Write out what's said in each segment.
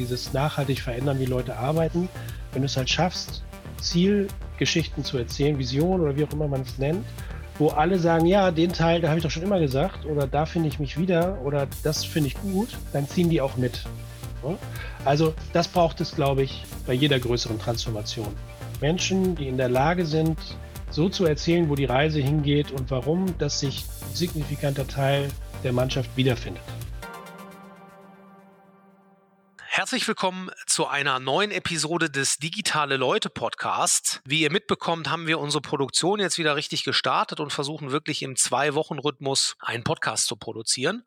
dieses nachhaltig verändern, wie Leute arbeiten. Wenn du es halt schaffst, Zielgeschichten zu erzählen, Visionen oder wie auch immer man es nennt, wo alle sagen, ja, den Teil, da habe ich doch schon immer gesagt oder da finde ich mich wieder oder das finde ich gut, dann ziehen die auch mit. Also das braucht es, glaube ich, bei jeder größeren Transformation. Menschen, die in der Lage sind, so zu erzählen, wo die Reise hingeht und warum, dass sich ein signifikanter Teil der Mannschaft wiederfindet. Herzlich willkommen zu einer neuen Episode des Digitale Leute Podcasts. Wie ihr mitbekommt, haben wir unsere Produktion jetzt wieder richtig gestartet und versuchen wirklich im Zwei-Wochen-Rhythmus einen Podcast zu produzieren.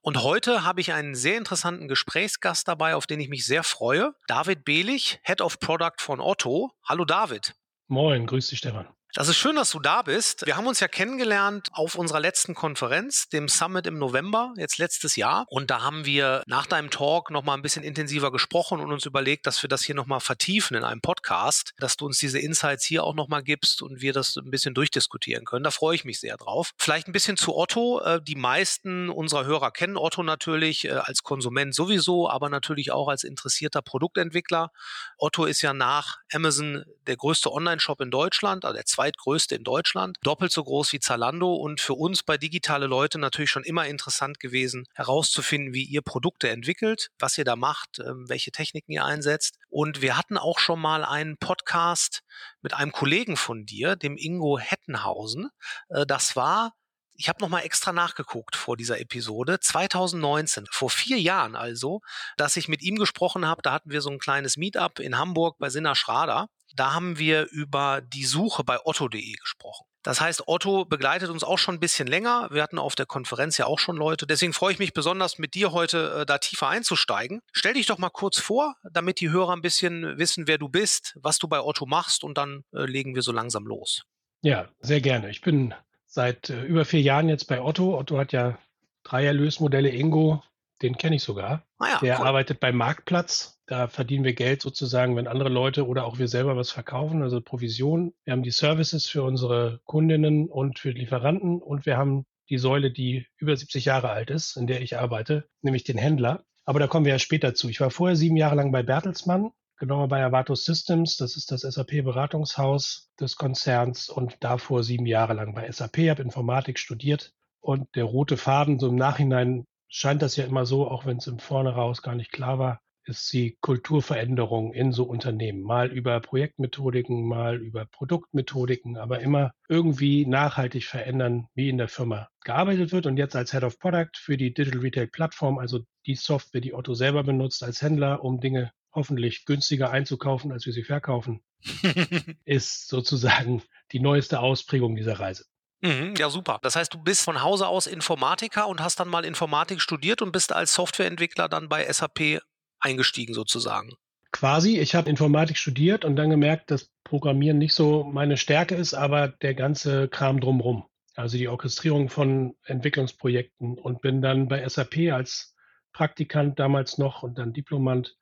Und heute habe ich einen sehr interessanten Gesprächsgast dabei, auf den ich mich sehr freue. David Behlich, Head of Product von Otto. Hallo David. Moin, grüß dich, Stefan. Das ist schön, dass du da bist. Wir haben uns ja kennengelernt auf unserer letzten Konferenz, dem Summit im November, jetzt letztes Jahr. Und da haben wir nach deinem Talk nochmal ein bisschen intensiver gesprochen und uns überlegt, dass wir das hier nochmal vertiefen in einem Podcast, dass du uns diese Insights hier auch nochmal gibst und wir das ein bisschen durchdiskutieren können. Da freue ich mich sehr drauf. Vielleicht ein bisschen zu Otto. Äh, die meisten unserer Hörer kennen Otto natürlich äh, als Konsument sowieso, aber natürlich auch als interessierter Produktentwickler. Otto ist ja nach Amazon der größte Online-Shop in Deutschland, also der zweitgrößte in Deutschland, doppelt so groß wie Zalando und für uns bei digitale Leute natürlich schon immer interessant gewesen, herauszufinden, wie ihr Produkte entwickelt, was ihr da macht, ähm, welche Techniken ihr einsetzt. Und wir hatten auch schon mal einen Podcast mit einem Kollegen von dir, dem Ingo Hettenhausen. Äh, das war ich habe nochmal extra nachgeguckt vor dieser Episode, 2019, vor vier Jahren also, dass ich mit ihm gesprochen habe. Da hatten wir so ein kleines Meetup in Hamburg bei Sinna Schrader. Da haben wir über die Suche bei otto.de gesprochen. Das heißt, Otto begleitet uns auch schon ein bisschen länger. Wir hatten auf der Konferenz ja auch schon Leute. Deswegen freue ich mich besonders, mit dir heute äh, da tiefer einzusteigen. Stell dich doch mal kurz vor, damit die Hörer ein bisschen wissen, wer du bist, was du bei Otto machst und dann äh, legen wir so langsam los. Ja, sehr gerne. Ich bin seit äh, über vier Jahren jetzt bei Otto. Otto hat ja drei Erlösmodelle Ingo, den kenne ich sogar. Ah ja, der cool. arbeitet beim Marktplatz. Da verdienen wir Geld sozusagen, wenn andere Leute oder auch wir selber was verkaufen, also Provision. Wir haben die Services für unsere Kundinnen und für Lieferanten und wir haben die Säule, die über 70 Jahre alt ist, in der ich arbeite, nämlich den Händler. Aber da kommen wir ja später zu. Ich war vorher sieben Jahre lang bei Bertelsmann, genauer bei Avato Systems. Das ist das SAP-Beratungshaus des Konzerns und davor sieben Jahre lang bei SAP, habe Informatik studiert. Und der rote Faden so im Nachhinein scheint das ja immer so, auch wenn es im Vorne raus gar nicht klar war, ist die Kulturveränderung in so Unternehmen. Mal über Projektmethodiken, mal über Produktmethodiken, aber immer irgendwie nachhaltig verändern, wie in der Firma gearbeitet wird. Und jetzt als Head of Product für die Digital Retail Plattform, also die Software, die Otto selber benutzt als Händler, um Dinge hoffentlich günstiger einzukaufen, als wir sie verkaufen, ist sozusagen die neueste Ausprägung dieser Reise. Mhm, ja, super. Das heißt, du bist von Hause aus Informatiker und hast dann mal Informatik studiert und bist als Softwareentwickler dann bei SAP eingestiegen sozusagen. Quasi, ich habe Informatik studiert und dann gemerkt, dass Programmieren nicht so meine Stärke ist, aber der ganze Kram drumherum. Also die Orchestrierung von Entwicklungsprojekten und bin dann bei SAP als Praktikant damals noch und dann Diplomant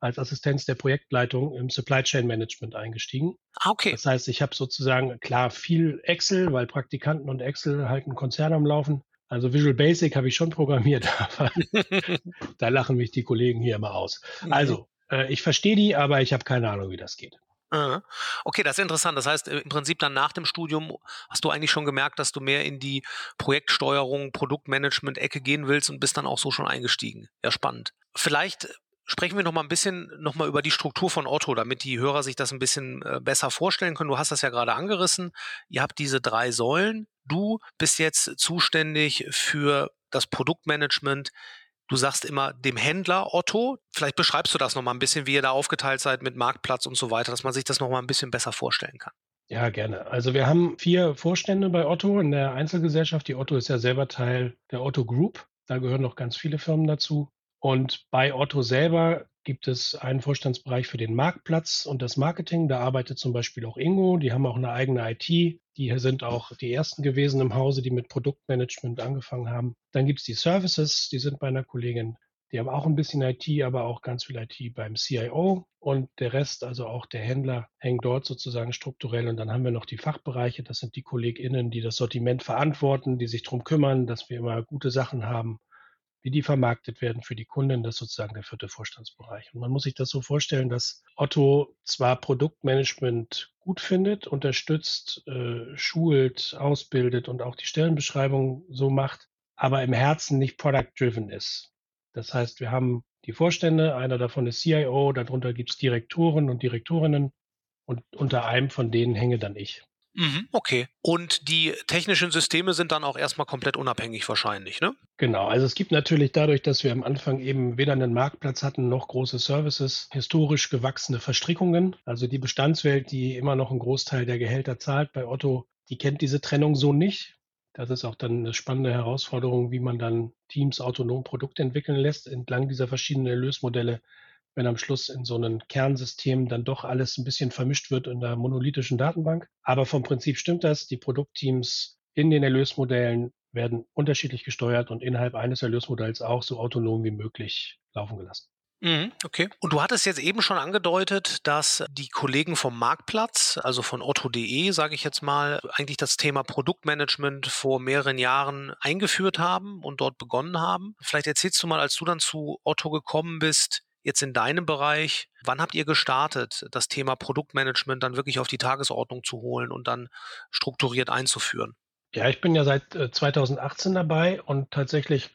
als Assistenz der Projektleitung im Supply Chain Management eingestiegen. Ah, okay. Das heißt, ich habe sozusagen klar viel Excel, weil Praktikanten und Excel halten Konzerne am Laufen. Also Visual Basic habe ich schon programmiert, aber da lachen mich die Kollegen hier immer aus. Also, äh, ich verstehe die, aber ich habe keine Ahnung, wie das geht. Okay, das ist interessant. Das heißt, im Prinzip dann nach dem Studium hast du eigentlich schon gemerkt, dass du mehr in die Projektsteuerung, Produktmanagement-Ecke gehen willst und bist dann auch so schon eingestiegen. Ja, spannend. Vielleicht sprechen wir noch mal ein bisschen noch mal über die Struktur von Otto, damit die Hörer sich das ein bisschen äh, besser vorstellen können. Du hast das ja gerade angerissen. Ihr habt diese drei Säulen. Du bist jetzt zuständig für das Produktmanagement. Du sagst immer dem Händler Otto. Vielleicht beschreibst du das noch mal ein bisschen, wie ihr da aufgeteilt seid mit Marktplatz und so weiter, dass man sich das noch mal ein bisschen besser vorstellen kann. Ja, gerne. Also wir haben vier Vorstände bei Otto in der Einzelgesellschaft. Die Otto ist ja selber Teil der Otto Group. Da gehören noch ganz viele Firmen dazu. Und bei Otto selber gibt es einen Vorstandsbereich für den Marktplatz und das Marketing. Da arbeitet zum Beispiel auch Ingo. Die haben auch eine eigene IT. Die sind auch die ersten gewesen im Hause, die mit Produktmanagement angefangen haben. Dann gibt es die Services, die sind bei einer Kollegin. Die haben auch ein bisschen IT, aber auch ganz viel IT beim CIO und der Rest, also auch der Händler, hängt dort sozusagen strukturell. Und dann haben wir noch die Fachbereiche, das sind die KollegInnen, die das Sortiment verantworten, die sich darum kümmern, dass wir immer gute Sachen haben, wie die vermarktet werden für die Kunden, das ist sozusagen der vierte Vorstandsbereich. Und man muss sich das so vorstellen, dass Otto zwar Produktmanagement gut findet, unterstützt, äh, schult, ausbildet und auch die Stellenbeschreibung so macht, aber im Herzen nicht product-driven ist. Das heißt, wir haben die Vorstände, einer davon ist CIO, darunter gibt es Direktoren und Direktorinnen und unter einem von denen hänge dann ich. Mhm, okay. Und die technischen Systeme sind dann auch erstmal komplett unabhängig wahrscheinlich, ne? Genau. Also es gibt natürlich dadurch, dass wir am Anfang eben weder einen Marktplatz hatten noch große Services, historisch gewachsene Verstrickungen. Also die Bestandswelt, die immer noch einen Großteil der Gehälter zahlt bei Otto, die kennt diese Trennung so nicht. Das ist auch dann eine spannende Herausforderung, wie man dann Teams autonom Produkte entwickeln lässt entlang dieser verschiedenen Erlösmodelle, wenn am Schluss in so einem Kernsystem dann doch alles ein bisschen vermischt wird in der monolithischen Datenbank. Aber vom Prinzip stimmt das. Die Produktteams in den Erlösmodellen werden unterschiedlich gesteuert und innerhalb eines Erlösmodells auch so autonom wie möglich laufen gelassen. Mhm, okay. Und du hattest jetzt eben schon angedeutet, dass die Kollegen vom Marktplatz, also von Otto.de, sage ich jetzt mal, eigentlich das Thema Produktmanagement vor mehreren Jahren eingeführt haben und dort begonnen haben. Vielleicht erzählst du mal, als du dann zu Otto gekommen bist, jetzt in deinem Bereich, wann habt ihr gestartet, das Thema Produktmanagement dann wirklich auf die Tagesordnung zu holen und dann strukturiert einzuführen? Ja, ich bin ja seit 2018 äh, dabei und tatsächlich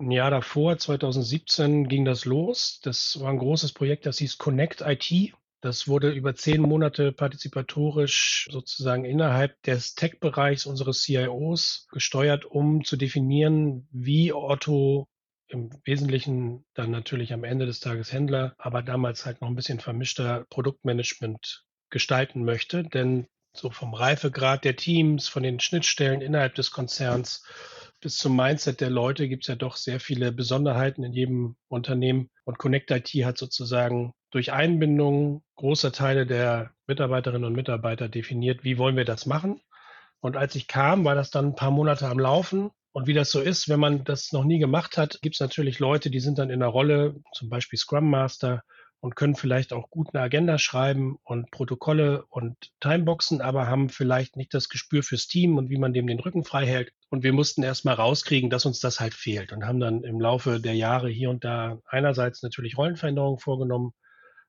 ein Jahr davor, 2017, ging das los. Das war ein großes Projekt, das hieß Connect IT. Das wurde über zehn Monate partizipatorisch sozusagen innerhalb des Tech-Bereichs unseres CIOs gesteuert, um zu definieren, wie Otto im Wesentlichen dann natürlich am Ende des Tages Händler, aber damals halt noch ein bisschen vermischter Produktmanagement gestalten möchte. Denn so vom Reifegrad der Teams, von den Schnittstellen innerhalb des Konzerns bis zum Mindset der Leute gibt es ja doch sehr viele Besonderheiten in jedem Unternehmen. Und Connect IT hat sozusagen durch Einbindung großer Teile der Mitarbeiterinnen und Mitarbeiter definiert, wie wollen wir das machen. Und als ich kam, war das dann ein paar Monate am Laufen. Und wie das so ist, wenn man das noch nie gemacht hat, gibt es natürlich Leute, die sind dann in der Rolle, zum Beispiel Scrum Master, und können vielleicht auch gut eine Agenda schreiben und Protokolle und Timeboxen, aber haben vielleicht nicht das Gespür fürs Team und wie man dem den Rücken frei hält. Und wir mussten erst mal rauskriegen, dass uns das halt fehlt und haben dann im Laufe der Jahre hier und da einerseits natürlich Rollenveränderungen vorgenommen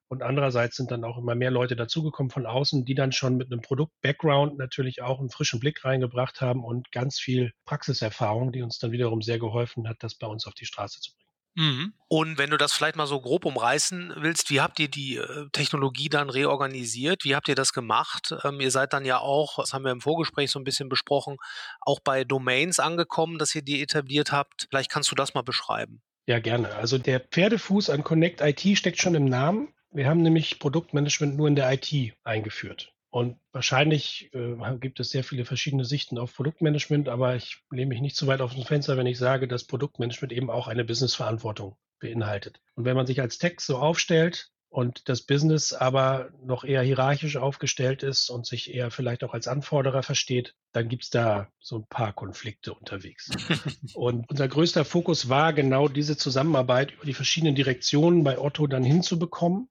und andererseits sind dann auch immer mehr Leute dazugekommen von außen, die dann schon mit einem Produkt-Background natürlich auch einen frischen Blick reingebracht haben und ganz viel Praxiserfahrung, die uns dann wiederum sehr geholfen hat, das bei uns auf die Straße zu bringen. Mhm. Und wenn du das vielleicht mal so grob umreißen willst, wie habt ihr die äh, Technologie dann reorganisiert? Wie habt ihr das gemacht? Ähm, ihr seid dann ja auch, das haben wir im Vorgespräch so ein bisschen besprochen, auch bei Domains angekommen, dass ihr die etabliert habt. Vielleicht kannst du das mal beschreiben. Ja, gerne. Also der Pferdefuß an Connect IT steckt schon im Namen. Wir haben nämlich Produktmanagement nur in der IT eingeführt. Und wahrscheinlich äh, gibt es sehr viele verschiedene Sichten auf Produktmanagement, aber ich lehne mich nicht zu weit auf das Fenster, wenn ich sage, dass Produktmanagement eben auch eine Businessverantwortung beinhaltet. Und wenn man sich als Text so aufstellt und das Business aber noch eher hierarchisch aufgestellt ist und sich eher vielleicht auch als Anforderer versteht, dann gibt es da so ein paar Konflikte unterwegs. und unser größter Fokus war genau diese Zusammenarbeit über die verschiedenen Direktionen bei Otto dann hinzubekommen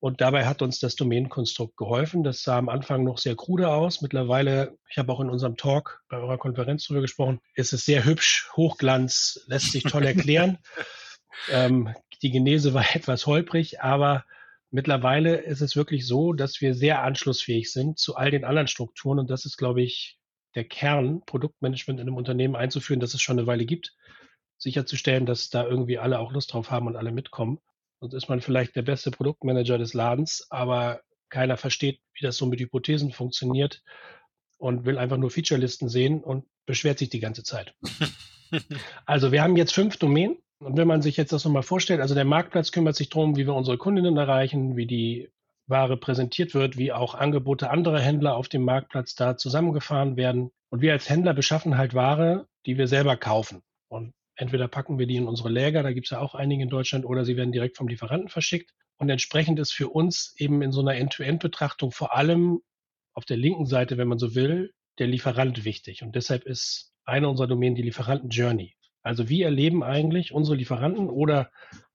und dabei hat uns das Domänenkonstrukt geholfen. Das sah am Anfang noch sehr krude aus. Mittlerweile, ich habe auch in unserem Talk bei eurer Konferenz darüber gesprochen, ist es sehr hübsch, Hochglanz, lässt sich toll erklären. ähm, die Genese war etwas holprig, aber mittlerweile ist es wirklich so, dass wir sehr anschlussfähig sind zu all den anderen Strukturen. Und das ist, glaube ich, der Kern, Produktmanagement in einem Unternehmen einzuführen, das es schon eine Weile gibt, sicherzustellen, dass da irgendwie alle auch Lust drauf haben und alle mitkommen. Sonst ist man vielleicht der beste Produktmanager des Ladens, aber keiner versteht, wie das so mit Hypothesen funktioniert und will einfach nur Featurelisten sehen und beschwert sich die ganze Zeit. also wir haben jetzt fünf Domänen. Und wenn man sich jetzt das nochmal vorstellt, also der Marktplatz kümmert sich darum, wie wir unsere Kundinnen erreichen, wie die Ware präsentiert wird, wie auch Angebote anderer Händler auf dem Marktplatz da zusammengefahren werden. Und wir als Händler beschaffen halt Ware, die wir selber kaufen. Und Entweder packen wir die in unsere Läger, da gibt es ja auch einige in Deutschland, oder sie werden direkt vom Lieferanten verschickt. Und entsprechend ist für uns eben in so einer End-to-End-Betrachtung vor allem auf der linken Seite, wenn man so will, der Lieferant wichtig. Und deshalb ist eine unserer Domänen die Lieferanten-Journey. Also wie erleben eigentlich unsere Lieferanten oder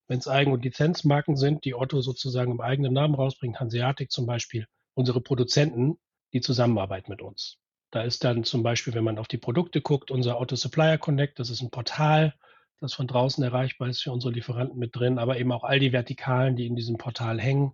wenn es Eigen- und Lizenzmarken sind, die Otto sozusagen im eigenen Namen rausbringt, Hanseatic zum Beispiel, unsere Produzenten die Zusammenarbeit mit uns. Da ist dann zum Beispiel, wenn man auf die Produkte guckt, unser Auto Supplier Connect, das ist ein Portal, das von draußen erreichbar ist für unsere Lieferanten mit drin, aber eben auch all die Vertikalen, die in diesem Portal hängen,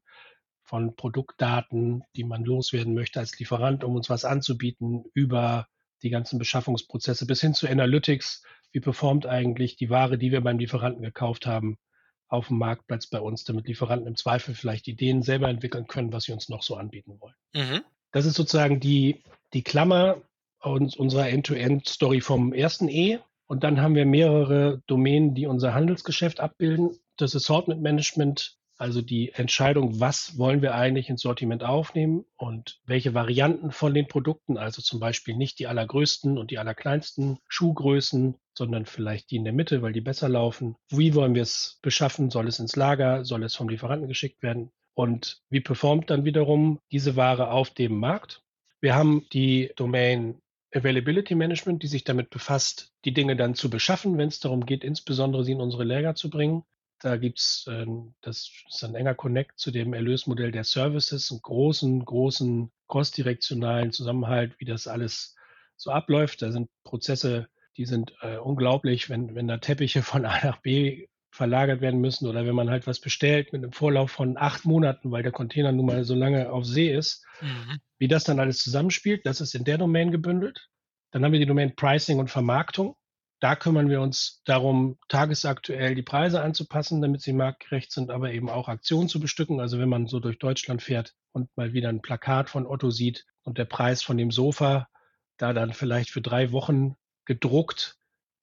von Produktdaten, die man loswerden möchte als Lieferant, um uns was anzubieten, über die ganzen Beschaffungsprozesse bis hin zu Analytics. Wie performt eigentlich die Ware, die wir beim Lieferanten gekauft haben, auf dem Marktplatz bei uns, damit Lieferanten im Zweifel vielleicht Ideen selber entwickeln können, was sie uns noch so anbieten wollen. Mhm. Das ist sozusagen die, die Klammer unserer End-to-End-Story vom ersten E. Und dann haben wir mehrere Domänen, die unser Handelsgeschäft abbilden. Das Assortment Management, also die Entscheidung, was wollen wir eigentlich ins Sortiment aufnehmen und welche Varianten von den Produkten, also zum Beispiel nicht die allergrößten und die allerkleinsten Schuhgrößen, sondern vielleicht die in der Mitte, weil die besser laufen. Wie wollen wir es beschaffen? Soll es ins Lager? Soll es vom Lieferanten geschickt werden? Und wie performt dann wiederum diese Ware auf dem Markt? Wir haben die Domain Availability Management, die sich damit befasst, die Dinge dann zu beschaffen, wenn es darum geht, insbesondere sie in unsere Lager zu bringen. Da gibt's, äh, das ist ein enger Connect zu dem Erlösmodell der Services, einen großen, großen crossdirektionalen Zusammenhalt, wie das alles so abläuft. Da sind Prozesse, die sind äh, unglaublich, wenn, wenn da Teppiche von A nach B verlagert werden müssen oder wenn man halt was bestellt mit einem Vorlauf von acht Monaten, weil der Container nun mal so lange auf See ist, mhm. wie das dann alles zusammenspielt, das ist in der Domain gebündelt. Dann haben wir die Domain Pricing und Vermarktung. Da kümmern wir uns darum, tagesaktuell die Preise anzupassen, damit sie marktgerecht sind, aber eben auch Aktionen zu bestücken. Also wenn man so durch Deutschland fährt und mal wieder ein Plakat von Otto sieht und der Preis von dem Sofa da dann vielleicht für drei Wochen gedruckt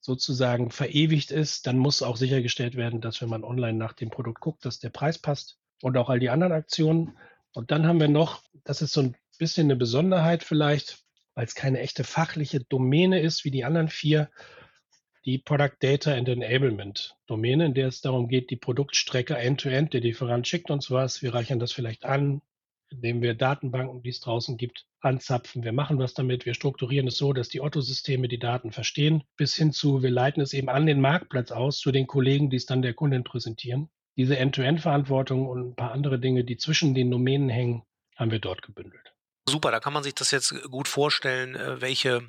sozusagen verewigt ist, dann muss auch sichergestellt werden, dass wenn man online nach dem Produkt guckt, dass der Preis passt und auch all die anderen Aktionen. Und dann haben wir noch, das ist so ein bisschen eine Besonderheit vielleicht, weil es keine echte fachliche Domäne ist wie die anderen vier, die Product Data and Enablement Domäne, in der es darum geht, die Produktstrecke end-to-end, -End, der Lieferant schickt uns was, wir reichern das vielleicht an, indem wir Datenbanken, die es draußen gibt, anzapfen. Wir machen was damit. Wir strukturieren es so, dass die Otto-Systeme die Daten verstehen, bis hin zu, wir leiten es eben an den Marktplatz aus zu den Kollegen, die es dann der Kundin präsentieren. Diese End-to-End-Verantwortung und ein paar andere Dinge, die zwischen den Domänen hängen, haben wir dort gebündelt. Super, da kann man sich das jetzt gut vorstellen, äh, welche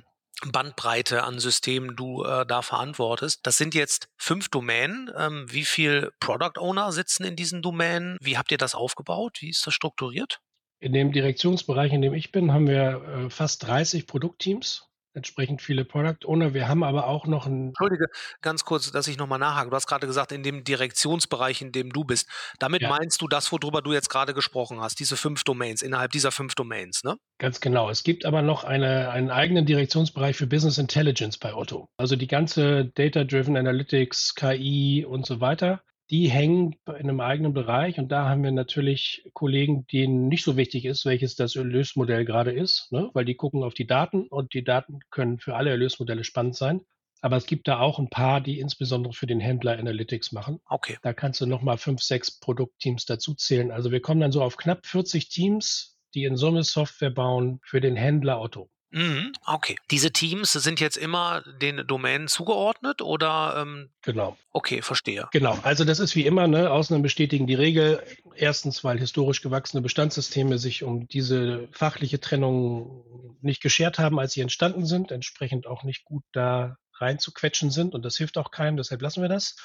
Bandbreite an Systemen du äh, da verantwortest. Das sind jetzt fünf Domänen. Ähm, wie viel Product Owner sitzen in diesen Domänen? Wie habt ihr das aufgebaut? Wie ist das strukturiert? In dem Direktionsbereich, in dem ich bin, haben wir äh, fast 30 Produktteams entsprechend viele Product Owner. Wir haben aber auch noch ein. Entschuldige, ganz kurz, dass ich nochmal nachhake. Du hast gerade gesagt, in dem Direktionsbereich, in dem du bist. Damit ja. meinst du das, worüber du jetzt gerade gesprochen hast, diese fünf Domains, innerhalb dieser fünf Domains, ne? Ganz genau. Es gibt aber noch eine, einen eigenen Direktionsbereich für Business Intelligence bei Otto. Also die ganze Data-Driven Analytics, KI und so weiter die hängen in einem eigenen Bereich und da haben wir natürlich Kollegen, denen nicht so wichtig ist, welches das Erlösmodell gerade ist, ne? weil die gucken auf die Daten und die Daten können für alle Erlösmodelle spannend sein. Aber es gibt da auch ein paar, die insbesondere für den Händler Analytics machen. Okay. Da kannst du nochmal fünf, sechs Produktteams dazu zählen. Also wir kommen dann so auf knapp 40 Teams, die in Summe Software bauen für den Händler Otto. Mhm, okay. Diese Teams sind jetzt immer den Domänen zugeordnet oder? Ähm, genau. Okay, verstehe. Genau. Also das ist wie immer, ne? Ausnahmen bestätigen die Regel. Erstens, weil historisch gewachsene Bestandssysteme sich um diese fachliche Trennung nicht geschert haben, als sie entstanden sind, entsprechend auch nicht gut da reinzuquetschen sind und das hilft auch keinem, deshalb lassen wir das.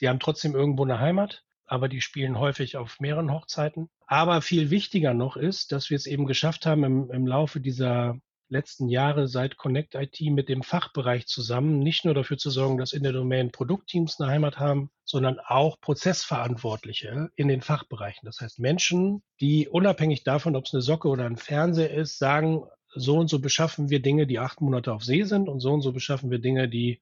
Die haben trotzdem irgendwo eine Heimat aber die spielen häufig auf mehreren Hochzeiten. Aber viel wichtiger noch ist, dass wir es eben geschafft haben, im, im Laufe dieser letzten Jahre seit Connect IT mit dem Fachbereich zusammen, nicht nur dafür zu sorgen, dass in der Domain Produktteams eine Heimat haben, sondern auch Prozessverantwortliche in den Fachbereichen. Das heißt Menschen, die unabhängig davon, ob es eine Socke oder ein Fernseher ist, sagen, so und so beschaffen wir Dinge, die acht Monate auf See sind und so und so beschaffen wir Dinge, die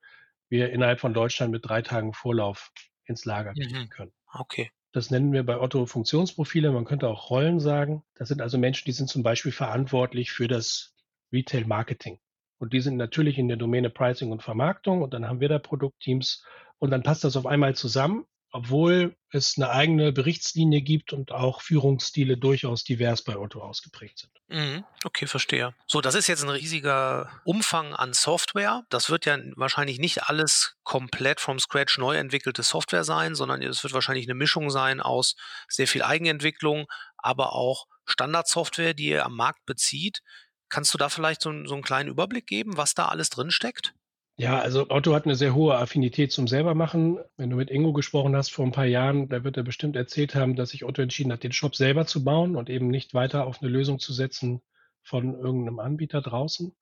wir innerhalb von Deutschland mit drei Tagen Vorlauf ins Lager kriegen mhm. können. Okay. Das nennen wir bei Otto Funktionsprofile. Man könnte auch Rollen sagen. Das sind also Menschen, die sind zum Beispiel verantwortlich für das Retail Marketing. Und die sind natürlich in der Domäne Pricing und Vermarktung und dann haben wir da Produktteams und dann passt das auf einmal zusammen, obwohl es eine eigene Berichtslinie gibt und auch Führungsstile durchaus divers bei Otto ausgeprägt sind. Mhm, okay, verstehe. So, das ist jetzt ein riesiger Umfang an Software. Das wird ja wahrscheinlich nicht alles komplett from scratch neu entwickelte Software sein, sondern es wird wahrscheinlich eine Mischung sein aus sehr viel Eigenentwicklung, aber auch Standardsoftware, die ihr am Markt bezieht. Kannst du da vielleicht so, so einen kleinen Überblick geben, was da alles drin steckt? Ja, also Otto hat eine sehr hohe Affinität zum selbermachen. Wenn du mit Ingo gesprochen hast vor ein paar Jahren, da wird er bestimmt erzählt haben, dass sich Otto entschieden hat, den Shop selber zu bauen und eben nicht weiter auf eine Lösung zu setzen von irgendeinem Anbieter draußen.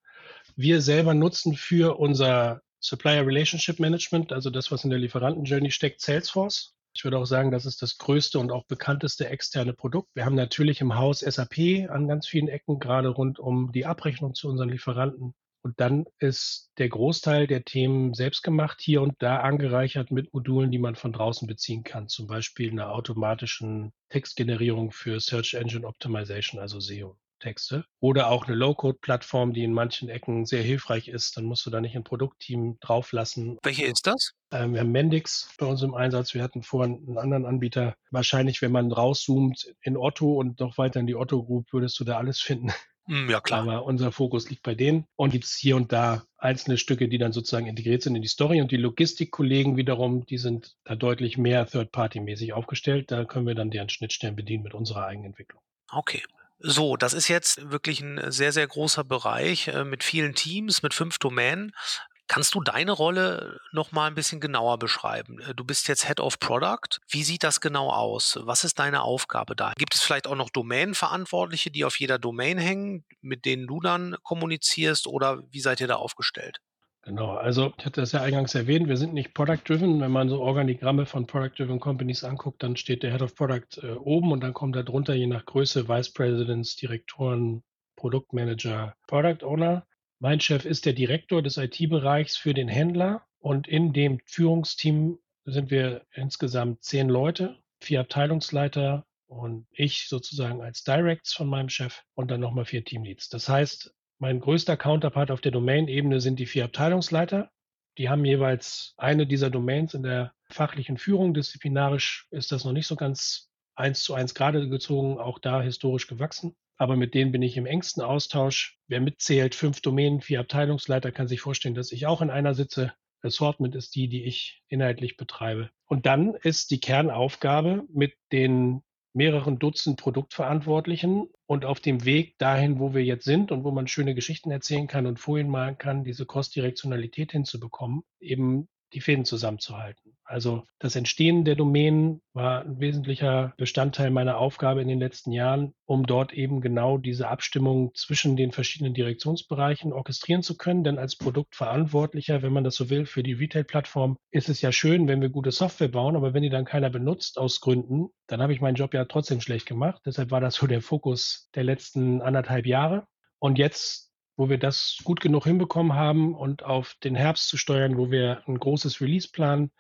Wir selber nutzen für unser Supplier Relationship Management, also das, was in der Lieferanten-Journey steckt, Salesforce. Ich würde auch sagen, das ist das größte und auch bekannteste externe Produkt. Wir haben natürlich im Haus SAP an ganz vielen Ecken, gerade rund um die Abrechnung zu unseren Lieferanten. Und dann ist der Großteil der Themen selbst gemacht, hier und da angereichert mit Modulen, die man von draußen beziehen kann. Zum Beispiel einer automatischen Textgenerierung für Search Engine Optimization, also SEO. Texte oder auch eine Low-Code-Plattform, die in manchen Ecken sehr hilfreich ist. Dann musst du da nicht ein Produktteam drauflassen. Welche ist das? Ähm, wir haben Mendix bei uns im Einsatz. Wir hatten vorhin einen anderen Anbieter. Wahrscheinlich, wenn man rauszoomt in Otto und noch weiter in die Otto Group, würdest du da alles finden. Hm, ja, klar. Aber unser Fokus liegt bei denen. Und gibt es hier und da einzelne Stücke, die dann sozusagen integriert sind in die Story. Und die Logistikkollegen wiederum, die sind da deutlich mehr Third-Party-mäßig aufgestellt. Da können wir dann deren Schnittstellen bedienen mit unserer Eigenentwicklung. Okay. So, das ist jetzt wirklich ein sehr, sehr großer Bereich äh, mit vielen Teams, mit fünf Domänen. Kannst du deine Rolle noch mal ein bisschen genauer beschreiben? Äh, du bist jetzt Head of Product. Wie sieht das genau aus? Was ist deine Aufgabe da? Gibt es vielleicht auch noch Domänenverantwortliche, die auf jeder Domain hängen, mit denen du dann kommunizierst oder wie seid ihr da aufgestellt? Genau, also ich hatte das ja eingangs erwähnt, wir sind nicht Product-Driven. Wenn man so Organigramme von Product-Driven Companies anguckt, dann steht der Head of Product äh, oben und dann kommt da drunter je nach Größe Vice Presidents, Direktoren, Produktmanager, Product Owner. Mein Chef ist der Direktor des IT-Bereichs für den Händler und in dem Führungsteam sind wir insgesamt zehn Leute, vier Abteilungsleiter und ich sozusagen als Directs von meinem Chef und dann nochmal vier Teamleads. Das heißt, mein größter Counterpart auf der Domain-Ebene sind die vier Abteilungsleiter. Die haben jeweils eine dieser Domains in der fachlichen Führung. Disziplinarisch ist das noch nicht so ganz eins zu eins gerade gezogen, auch da historisch gewachsen. Aber mit denen bin ich im engsten Austausch. Wer mitzählt, fünf Domänen, vier Abteilungsleiter, kann sich vorstellen, dass ich auch in einer sitze. Assortment ist die, die ich inhaltlich betreibe. Und dann ist die Kernaufgabe, mit den mehreren Dutzend Produktverantwortlichen und auf dem Weg dahin, wo wir jetzt sind und wo man schöne Geschichten erzählen kann und vorhin malen kann, diese Cross-Direktionalität hinzubekommen, eben die Fäden zusammenzuhalten. Also das Entstehen der Domänen war ein wesentlicher Bestandteil meiner Aufgabe in den letzten Jahren, um dort eben genau diese Abstimmung zwischen den verschiedenen Direktionsbereichen orchestrieren zu können. Denn als Produktverantwortlicher, wenn man das so will, für die Retail-Plattform, ist es ja schön, wenn wir gute Software bauen, aber wenn die dann keiner benutzt aus Gründen, dann habe ich meinen Job ja trotzdem schlecht gemacht. Deshalb war das so der Fokus der letzten anderthalb Jahre. Und jetzt wo wir das gut genug hinbekommen haben und auf den Herbst zu steuern, wo wir ein großes Release planen,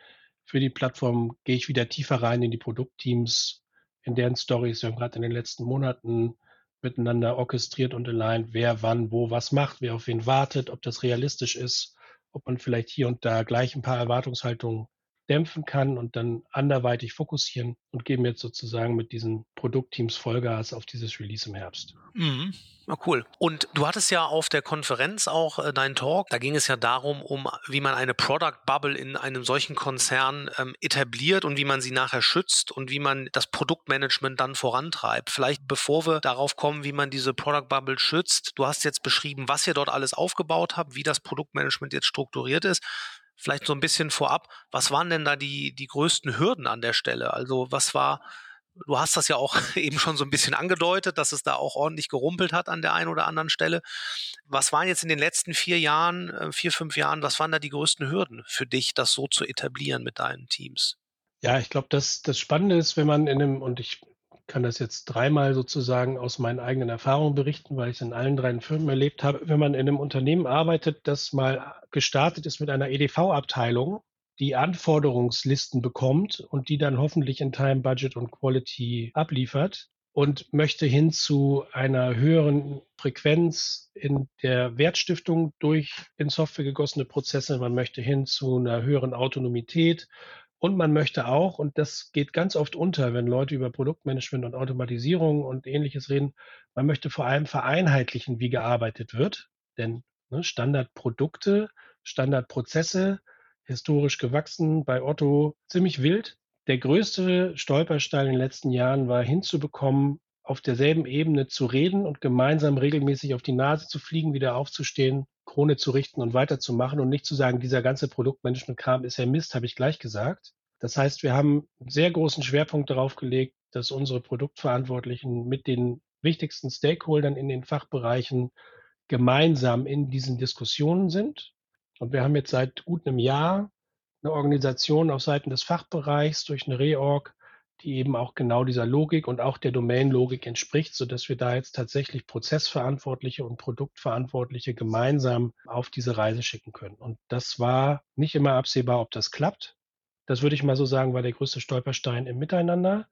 für die Plattform gehe ich wieder tiefer rein in die Produktteams, in deren Stories. Wir haben gerade in den letzten Monaten miteinander orchestriert und aligned, wer wann wo was macht, wer auf wen wartet, ob das realistisch ist, ob man vielleicht hier und da gleich ein paar Erwartungshaltungen dämpfen kann und dann anderweitig fokussieren und geben jetzt sozusagen mit diesen Produktteams Vollgas auf dieses Release im Herbst. Mhm. Na cool. Und du hattest ja auf der Konferenz auch äh, deinen Talk. Da ging es ja darum, um wie man eine Product Bubble in einem solchen Konzern ähm, etabliert und wie man sie nachher schützt und wie man das Produktmanagement dann vorantreibt. Vielleicht bevor wir darauf kommen, wie man diese Product Bubble schützt. Du hast jetzt beschrieben, was ihr dort alles aufgebaut habt, wie das Produktmanagement jetzt strukturiert ist. Vielleicht so ein bisschen vorab, was waren denn da die, die größten Hürden an der Stelle? Also was war Du hast das ja auch eben schon so ein bisschen angedeutet, dass es da auch ordentlich gerumpelt hat an der einen oder anderen Stelle. Was waren jetzt in den letzten vier Jahren, äh, vier, fünf Jahren, was waren da die größten Hürden für dich, das so zu etablieren mit deinen Teams? Ja, ich glaube, das, das Spannende ist, wenn man in einem, und ich kann das jetzt dreimal sozusagen aus meinen eigenen Erfahrungen berichten, weil ich es in allen drei Firmen erlebt habe, wenn man in einem Unternehmen arbeitet, das mal gestartet ist mit einer EDV-Abteilung, die Anforderungslisten bekommt und die dann hoffentlich in Time, Budget und Quality abliefert und möchte hin zu einer höheren Frequenz in der Wertstiftung durch in Software gegossene Prozesse. Man möchte hin zu einer höheren Autonomität und man möchte auch, und das geht ganz oft unter, wenn Leute über Produktmanagement und Automatisierung und ähnliches reden, man möchte vor allem vereinheitlichen, wie gearbeitet wird. Denn ne, Standardprodukte, Standardprozesse, historisch gewachsen, bei Otto ziemlich wild. Der größte Stolperstein in den letzten Jahren war hinzubekommen, auf derselben Ebene zu reden und gemeinsam regelmäßig auf die Nase zu fliegen, wieder aufzustehen Krone zu richten und weiterzumachen und nicht zu sagen, dieser ganze Produktmanagement-Kram ist ja Mist, habe ich gleich gesagt. Das heißt, wir haben einen sehr großen Schwerpunkt darauf gelegt, dass unsere Produktverantwortlichen mit den wichtigsten Stakeholdern in den Fachbereichen gemeinsam in diesen Diskussionen sind. Und wir haben jetzt seit gut einem Jahr eine Organisation auf Seiten des Fachbereichs durch eine Reorg, die eben auch genau dieser Logik und auch der Domain-Logik entspricht, sodass wir da jetzt tatsächlich Prozessverantwortliche und Produktverantwortliche gemeinsam auf diese Reise schicken können. Und das war nicht immer absehbar, ob das klappt. Das würde ich mal so sagen, war der größte Stolperstein im Miteinander.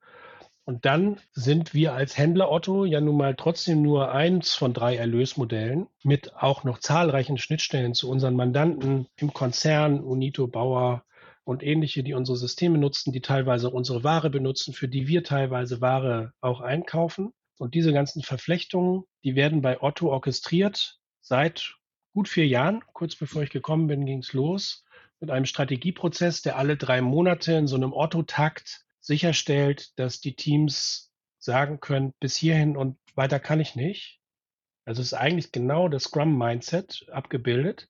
Und dann sind wir als Händler Otto ja nun mal trotzdem nur eins von drei Erlösmodellen mit auch noch zahlreichen Schnittstellen zu unseren Mandanten im Konzern, Unito, Bauer und ähnliche, die unsere Systeme nutzen, die teilweise unsere Ware benutzen, für die wir teilweise Ware auch einkaufen. Und diese ganzen Verflechtungen, die werden bei Otto orchestriert seit gut vier Jahren. Kurz bevor ich gekommen bin, ging es los mit einem Strategieprozess, der alle drei Monate in so einem Otto-Takt sicherstellt, dass die Teams sagen können, bis hierhin und weiter kann ich nicht. Also es ist eigentlich genau das Scrum-Mindset abgebildet,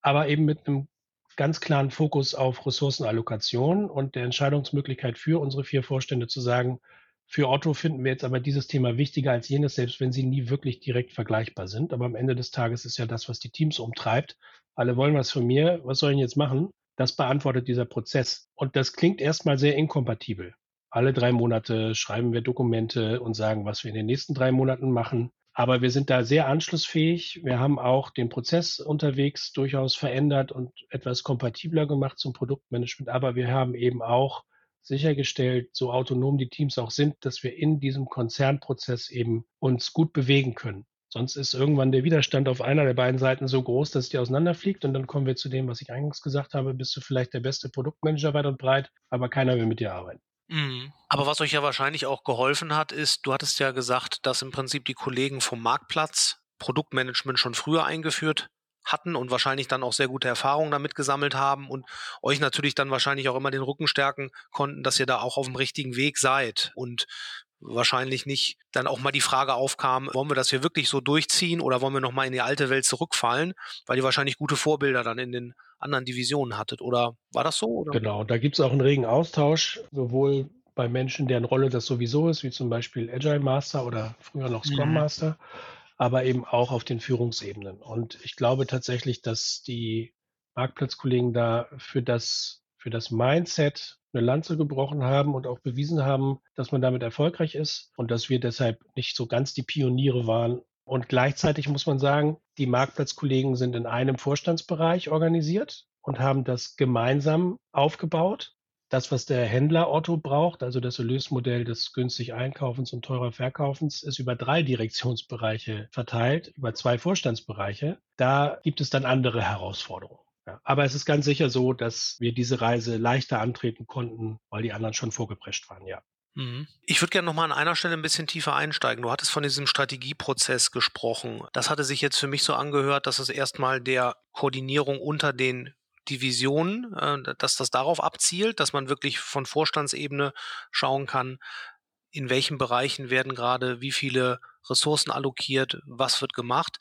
aber eben mit einem ganz klaren Fokus auf Ressourcenallokation und der Entscheidungsmöglichkeit für unsere vier Vorstände zu sagen, für Otto finden wir jetzt aber dieses Thema wichtiger als jenes, selbst wenn sie nie wirklich direkt vergleichbar sind. Aber am Ende des Tages ist ja das, was die Teams umtreibt. Alle wollen was von mir. Was soll ich jetzt machen? Das beantwortet dieser Prozess. Und das klingt erstmal sehr inkompatibel. Alle drei Monate schreiben wir Dokumente und sagen, was wir in den nächsten drei Monaten machen. Aber wir sind da sehr anschlussfähig. Wir haben auch den Prozess unterwegs durchaus verändert und etwas kompatibler gemacht zum Produktmanagement. Aber wir haben eben auch sichergestellt, so autonom die Teams auch sind, dass wir in diesem Konzernprozess eben uns gut bewegen können. Sonst ist irgendwann der Widerstand auf einer der beiden Seiten so groß, dass die auseinanderfliegt. Und dann kommen wir zu dem, was ich eingangs gesagt habe, bist du vielleicht der beste Produktmanager weit und breit, aber keiner will mit dir arbeiten. Mhm. Aber was euch ja wahrscheinlich auch geholfen hat, ist, du hattest ja gesagt, dass im Prinzip die Kollegen vom Marktplatz Produktmanagement schon früher eingeführt hatten und wahrscheinlich dann auch sehr gute Erfahrungen damit gesammelt haben und euch natürlich dann wahrscheinlich auch immer den Rücken stärken konnten, dass ihr da auch auf dem richtigen Weg seid. Und wahrscheinlich nicht dann auch mal die Frage aufkam, wollen wir das hier wirklich so durchziehen oder wollen wir nochmal in die alte Welt zurückfallen, weil ihr wahrscheinlich gute Vorbilder dann in den anderen Divisionen hattet. Oder war das so? Oder? Genau, da gibt es auch einen regen Austausch, sowohl bei Menschen, deren Rolle das sowieso ist, wie zum Beispiel Agile Master oder früher noch Scrum mhm. Master, aber eben auch auf den Führungsebenen. Und ich glaube tatsächlich, dass die Marktplatzkollegen da für das, für das Mindset eine Lanze gebrochen haben und auch bewiesen haben, dass man damit erfolgreich ist und dass wir deshalb nicht so ganz die Pioniere waren. Und gleichzeitig muss man sagen, die Marktplatzkollegen sind in einem Vorstandsbereich organisiert und haben das gemeinsam aufgebaut. Das, was der Händler Otto braucht, also das Erlösmodell des günstig Einkaufens und teurer Verkaufens, ist über drei Direktionsbereiche verteilt, über zwei Vorstandsbereiche. Da gibt es dann andere Herausforderungen. Ja, aber es ist ganz sicher so, dass wir diese Reise leichter antreten konnten, weil die anderen schon vorgeprescht waren, ja. Mhm. Ich würde gerne noch mal an einer Stelle ein bisschen tiefer einsteigen. Du hattest von diesem Strategieprozess gesprochen. Das hatte sich jetzt für mich so angehört, dass es erstmal der Koordinierung unter den Divisionen, äh, dass das darauf abzielt, dass man wirklich von Vorstandsebene schauen kann, in welchen Bereichen werden gerade wie viele Ressourcen allokiert, was wird gemacht.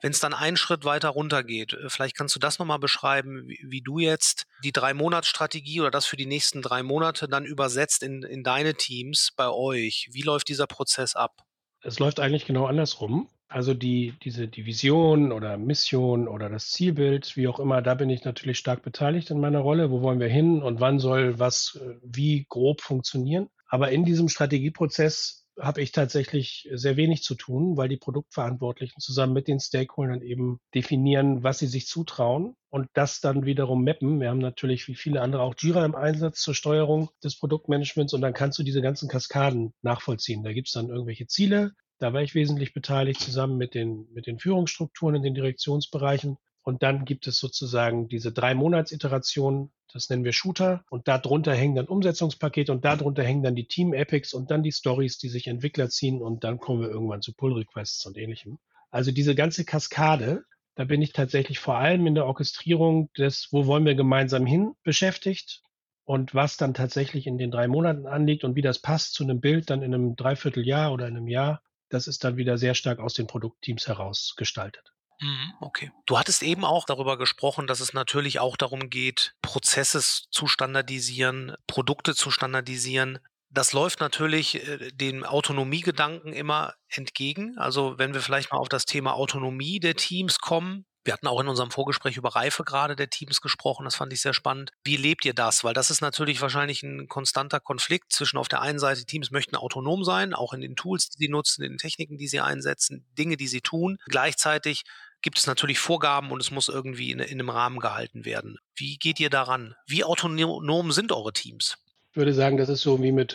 Wenn es dann einen Schritt weiter runter geht, äh, vielleicht kannst du das nochmal beschreiben, wie, wie, du jetzt die Drei-Monats-Strategie oder das für die nächsten drei Monate dann übersetzt in, in deine Teams bei euch. Wie läuft dieser Prozess ab? Es läuft eigentlich genau andersrum. Also die, diese Division oder Mission oder das Zielbild, wie auch immer, da bin ich natürlich stark beteiligt in meiner Rolle. Wo wollen wir hin und wann soll was äh, wie grob funktionieren? Aber in diesem Strategieprozess habe ich tatsächlich sehr wenig zu tun, weil die Produktverantwortlichen zusammen mit den Stakeholdern eben definieren, was sie sich zutrauen und das dann wiederum mappen. Wir haben natürlich wie viele andere auch Jira im Einsatz zur Steuerung des Produktmanagements und dann kannst du diese ganzen Kaskaden nachvollziehen. Da gibt es dann irgendwelche Ziele. Da war ich wesentlich beteiligt zusammen mit den, mit den Führungsstrukturen in den Direktionsbereichen. Und dann gibt es sozusagen diese drei Monatsiterationen, das nennen wir Shooter. Und darunter hängen dann Umsetzungspakete und darunter hängen dann die Team-Epics und dann die Stories, die sich Entwickler ziehen. Und dann kommen wir irgendwann zu Pull-Requests und ähnlichem. Also diese ganze Kaskade, da bin ich tatsächlich vor allem in der Orchestrierung des, wo wollen wir gemeinsam hin, beschäftigt. Und was dann tatsächlich in den drei Monaten anliegt und wie das passt zu einem Bild dann in einem Dreivierteljahr oder in einem Jahr, das ist dann wieder sehr stark aus den Produktteams heraus gestaltet. Mhm, okay. Du hattest eben auch darüber gesprochen, dass es natürlich auch darum geht, Prozesse zu standardisieren, Produkte zu standardisieren. Das läuft natürlich äh, dem Autonomiegedanken immer entgegen. Also wenn wir vielleicht mal auf das Thema Autonomie der Teams kommen, wir hatten auch in unserem Vorgespräch über Reifegrade der Teams gesprochen. Das fand ich sehr spannend. Wie lebt ihr das? Weil das ist natürlich wahrscheinlich ein konstanter Konflikt zwischen auf der einen Seite, Teams möchten autonom sein, auch in den Tools, die sie nutzen, in den Techniken, die sie einsetzen, Dinge, die sie tun. Gleichzeitig gibt es natürlich Vorgaben und es muss irgendwie in, in einem Rahmen gehalten werden. Wie geht ihr daran? Wie autonom sind eure Teams? Ich würde sagen, das ist so wie mit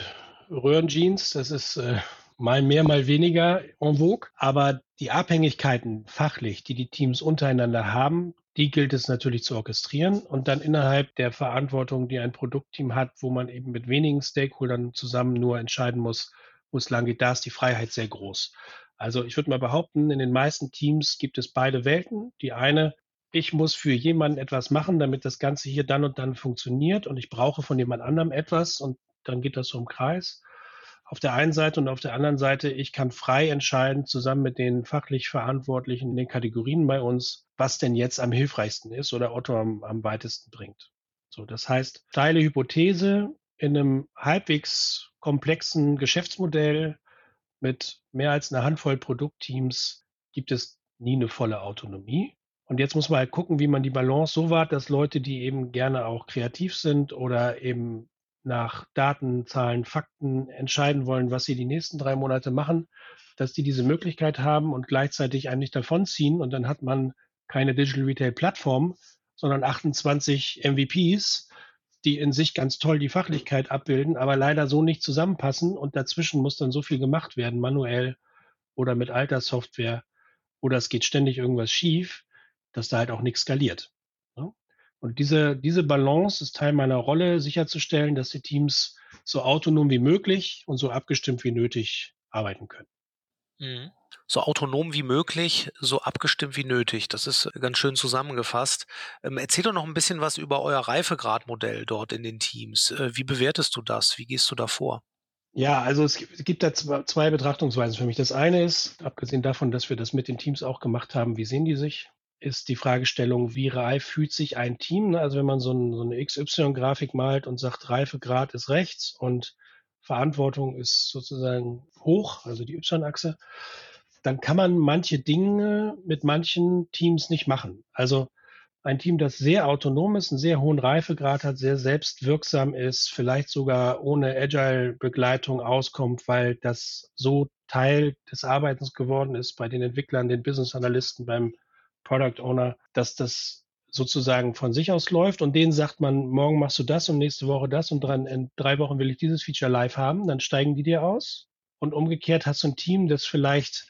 Röhrenjeans. Das ist äh, mal mehr, mal weniger en vogue. Aber die Abhängigkeiten fachlich, die die Teams untereinander haben, die gilt es natürlich zu orchestrieren und dann innerhalb der Verantwortung, die ein Produktteam hat, wo man eben mit wenigen Stakeholdern zusammen nur entscheiden muss, wo es lang geht, da ist die Freiheit sehr groß. Also ich würde mal behaupten, in den meisten Teams gibt es beide Welten. Die eine, ich muss für jemanden etwas machen, damit das Ganze hier dann und dann funktioniert und ich brauche von jemand anderem etwas und dann geht das so im Kreis auf der einen Seite und auf der anderen Seite, ich kann frei entscheiden, zusammen mit den fachlich Verantwortlichen in den Kategorien bei uns, was denn jetzt am hilfreichsten ist oder Otto am, am weitesten bringt. So, das heißt, steile Hypothese in einem halbwegs komplexen Geschäftsmodell mit mehr als einer Handvoll Produktteams gibt es nie eine volle Autonomie. Und jetzt muss man halt gucken, wie man die Balance so wahrt, dass Leute, die eben gerne auch kreativ sind oder eben nach Daten, Zahlen, Fakten entscheiden wollen, was sie die nächsten drei Monate machen, dass die diese Möglichkeit haben und gleichzeitig eigentlich davonziehen. Und dann hat man keine Digital Retail Plattform, sondern 28 MVPs, die in sich ganz toll die Fachlichkeit abbilden, aber leider so nicht zusammenpassen. Und dazwischen muss dann so viel gemacht werden, manuell oder mit alter Software. Oder es geht ständig irgendwas schief, dass da halt auch nichts skaliert. Und diese, diese Balance ist Teil meiner Rolle, sicherzustellen, dass die Teams so autonom wie möglich und so abgestimmt wie nötig arbeiten können. Mhm. So autonom wie möglich, so abgestimmt wie nötig. Das ist ganz schön zusammengefasst. Ähm, erzähl doch noch ein bisschen was über euer Reifegradmodell dort in den Teams. Äh, wie bewertest du das? Wie gehst du da vor? Ja, also es gibt, es gibt da zwei Betrachtungsweisen für mich. Das eine ist, abgesehen davon, dass wir das mit den Teams auch gemacht haben, wie sehen die sich? ist die Fragestellung, wie reif fühlt sich ein Team? Ne? Also wenn man so, ein, so eine XY-Grafik malt und sagt, Reifegrad ist rechts und Verantwortung ist sozusagen hoch, also die Y-Achse, dann kann man manche Dinge mit manchen Teams nicht machen. Also ein Team, das sehr autonom ist, einen sehr hohen Reifegrad hat, sehr selbstwirksam ist, vielleicht sogar ohne Agile-Begleitung auskommt, weil das so Teil des Arbeitens geworden ist bei den Entwicklern, den Business Analysten, beim Product Owner, dass das sozusagen von sich aus läuft und denen sagt man, morgen machst du das und nächste Woche das und dran, in drei Wochen will ich dieses Feature live haben, dann steigen die dir aus. Und umgekehrt hast du ein Team, das vielleicht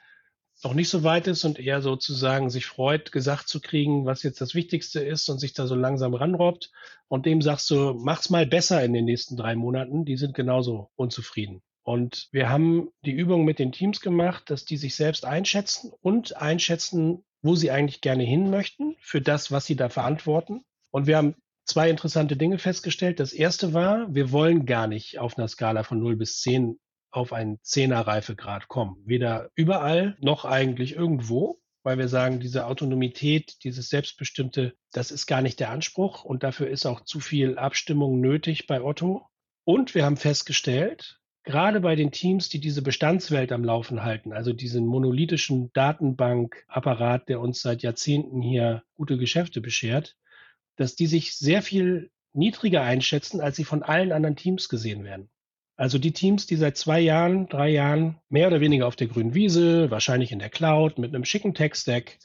noch nicht so weit ist und eher sozusagen sich freut, gesagt zu kriegen, was jetzt das Wichtigste ist und sich da so langsam ranrobbt. Und dem sagst du, mach's mal besser in den nächsten drei Monaten. Die sind genauso unzufrieden. Und wir haben die Übung mit den Teams gemacht, dass die sich selbst einschätzen und einschätzen, wo sie eigentlich gerne hin möchten für das, was sie da verantworten. Und wir haben zwei interessante Dinge festgestellt. Das erste war, wir wollen gar nicht auf einer Skala von 0 bis 10 auf einen Zehner-Reifegrad kommen. Weder überall noch eigentlich irgendwo, weil wir sagen, diese Autonomität, dieses Selbstbestimmte, das ist gar nicht der Anspruch und dafür ist auch zu viel Abstimmung nötig bei Otto. Und wir haben festgestellt, gerade bei den Teams, die diese Bestandswelt am Laufen halten, also diesen monolithischen Datenbankapparat, der uns seit Jahrzehnten hier gute Geschäfte beschert, dass die sich sehr viel niedriger einschätzen, als sie von allen anderen Teams gesehen werden. Also die Teams, die seit zwei Jahren, drei Jahren mehr oder weniger auf der grünen Wiese, wahrscheinlich in der Cloud, mit einem schicken Tech-Stack,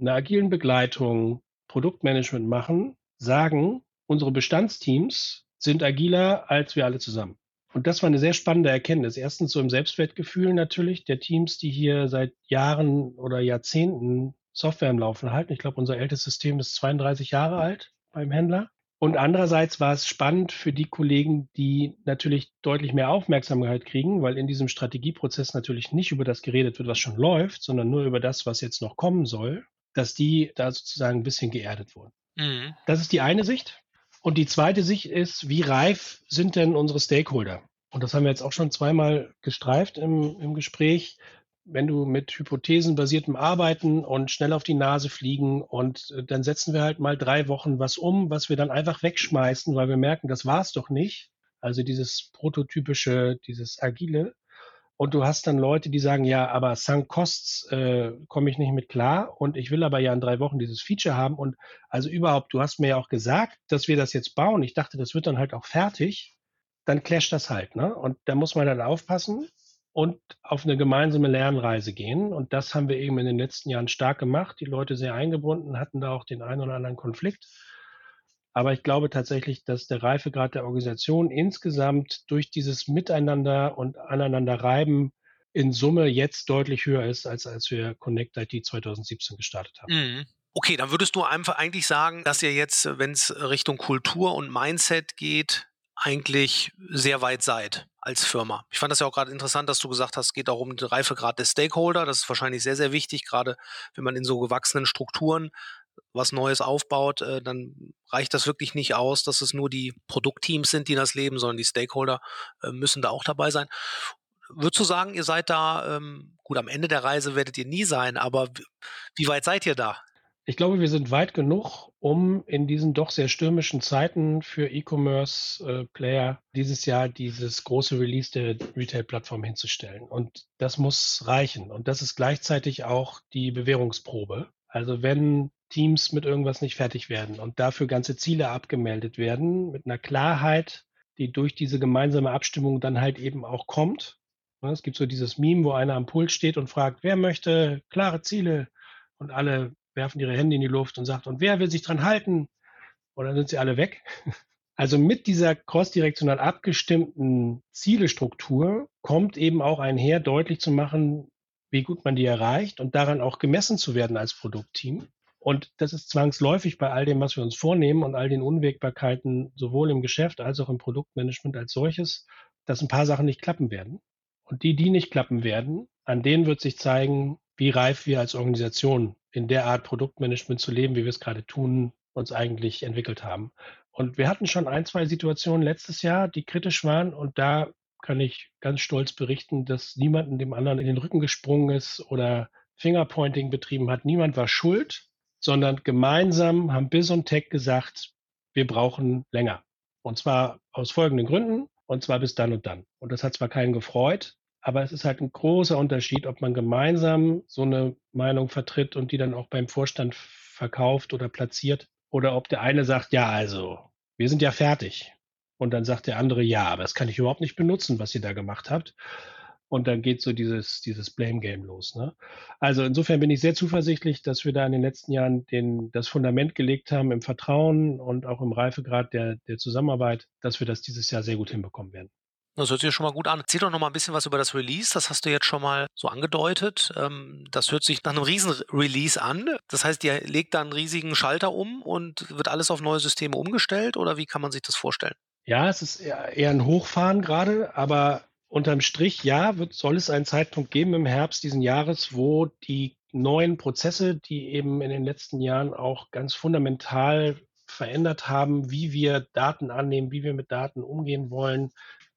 einer agilen Begleitung, Produktmanagement machen, sagen, unsere Bestandsteams sind agiler als wir alle zusammen. Und das war eine sehr spannende Erkenntnis. Erstens so im Selbstwertgefühl natürlich der Teams, die hier seit Jahren oder Jahrzehnten Software im Laufen halten. Ich glaube, unser ältestes System ist 32 Jahre alt beim Händler. Und andererseits war es spannend für die Kollegen, die natürlich deutlich mehr Aufmerksamkeit kriegen, weil in diesem Strategieprozess natürlich nicht über das geredet wird, was schon läuft, sondern nur über das, was jetzt noch kommen soll, dass die da sozusagen ein bisschen geerdet wurden. Mhm. Das ist die eine Sicht. Und die zweite Sicht ist, wie reif sind denn unsere Stakeholder? Und das haben wir jetzt auch schon zweimal gestreift im, im Gespräch. Wenn du mit hypothesenbasiertem Arbeiten und schnell auf die Nase fliegen und äh, dann setzen wir halt mal drei Wochen was um, was wir dann einfach wegschmeißen, weil wir merken, das war es doch nicht. Also dieses prototypische, dieses agile. Und du hast dann Leute, die sagen, ja, aber Sunk Costs äh, komme ich nicht mit klar und ich will aber ja in drei Wochen dieses Feature haben. Und also überhaupt, du hast mir ja auch gesagt, dass wir das jetzt bauen. Ich dachte, das wird dann halt auch fertig. Dann clasht das halt. Ne? Und da muss man dann aufpassen und auf eine gemeinsame Lernreise gehen. Und das haben wir eben in den letzten Jahren stark gemacht. Die Leute sehr eingebunden, hatten da auch den einen oder anderen Konflikt. Aber ich glaube tatsächlich, dass der Reifegrad der Organisation insgesamt durch dieses Miteinander und aneinander reiben in Summe jetzt deutlich höher ist, als als wir Connect IT 2017 gestartet haben. Mhm. Okay, dann würdest du einfach eigentlich sagen, dass ihr jetzt, wenn es Richtung Kultur und Mindset geht, eigentlich sehr weit seid als Firma. Ich fand das ja auch gerade interessant, dass du gesagt hast, es geht auch um den Reifegrad der Stakeholder. Das ist wahrscheinlich sehr, sehr wichtig, gerade wenn man in so gewachsenen Strukturen was Neues aufbaut, äh, dann reicht das wirklich nicht aus, dass es nur die Produktteams sind, die das leben, sondern die Stakeholder äh, müssen da auch dabei sein. Würdest du sagen, ihr seid da, ähm, gut, am Ende der Reise werdet ihr nie sein, aber wie weit seid ihr da? Ich glaube, wir sind weit genug, um in diesen doch sehr stürmischen Zeiten für E-Commerce-Player äh, dieses Jahr dieses große Release der Retail-Plattform hinzustellen. Und das muss reichen. Und das ist gleichzeitig auch die Bewährungsprobe. Also wenn Teams mit irgendwas nicht fertig werden und dafür ganze Ziele abgemeldet werden, mit einer Klarheit, die durch diese gemeinsame Abstimmung dann halt eben auch kommt. Es gibt so dieses Meme, wo einer am Pult steht und fragt, wer möchte klare Ziele? Und alle werfen ihre Hände in die Luft und sagt, und wer will sich dran halten? Und dann sind sie alle weg. Also mit dieser crossdirektional abgestimmten Zielestruktur kommt eben auch einher, deutlich zu machen, wie gut man die erreicht und daran auch gemessen zu werden als Produktteam. Und das ist zwangsläufig bei all dem, was wir uns vornehmen und all den Unwägbarkeiten, sowohl im Geschäft als auch im Produktmanagement als solches, dass ein paar Sachen nicht klappen werden. Und die, die nicht klappen werden, an denen wird sich zeigen, wie reif wir als Organisation in der Art Produktmanagement zu leben, wie wir es gerade tun, uns eigentlich entwickelt haben. Und wir hatten schon ein, zwei Situationen letztes Jahr, die kritisch waren. Und da kann ich ganz stolz berichten, dass niemand dem anderen in den Rücken gesprungen ist oder Fingerpointing betrieben hat. Niemand war schuld, sondern gemeinsam haben Biz und Tech gesagt, wir brauchen länger. Und zwar aus folgenden Gründen. Und zwar bis dann und dann. Und das hat zwar keinen gefreut, aber es ist halt ein großer Unterschied, ob man gemeinsam so eine Meinung vertritt und die dann auch beim Vorstand verkauft oder platziert oder ob der eine sagt, ja, also, wir sind ja fertig. Und dann sagt der andere, ja, aber das kann ich überhaupt nicht benutzen, was ihr da gemacht habt. Und dann geht so dieses, dieses Blame-Game los. Ne? Also insofern bin ich sehr zuversichtlich, dass wir da in den letzten Jahren den, das Fundament gelegt haben im Vertrauen und auch im Reifegrad der, der Zusammenarbeit, dass wir das dieses Jahr sehr gut hinbekommen werden. Das hört sich schon mal gut an. Erzähl doch noch mal ein bisschen was über das Release. Das hast du jetzt schon mal so angedeutet. Ähm, das hört sich nach einem Riesen-Release an. Das heißt, ihr legt da einen riesigen Schalter um und wird alles auf neue Systeme umgestellt oder wie kann man sich das vorstellen? Ja, es ist eher ein Hochfahren gerade, aber unterm Strich, ja, wird, soll es einen Zeitpunkt geben im Herbst diesen Jahres, wo die neuen Prozesse, die eben in den letzten Jahren auch ganz fundamental verändert haben, wie wir Daten annehmen, wie wir mit Daten umgehen wollen,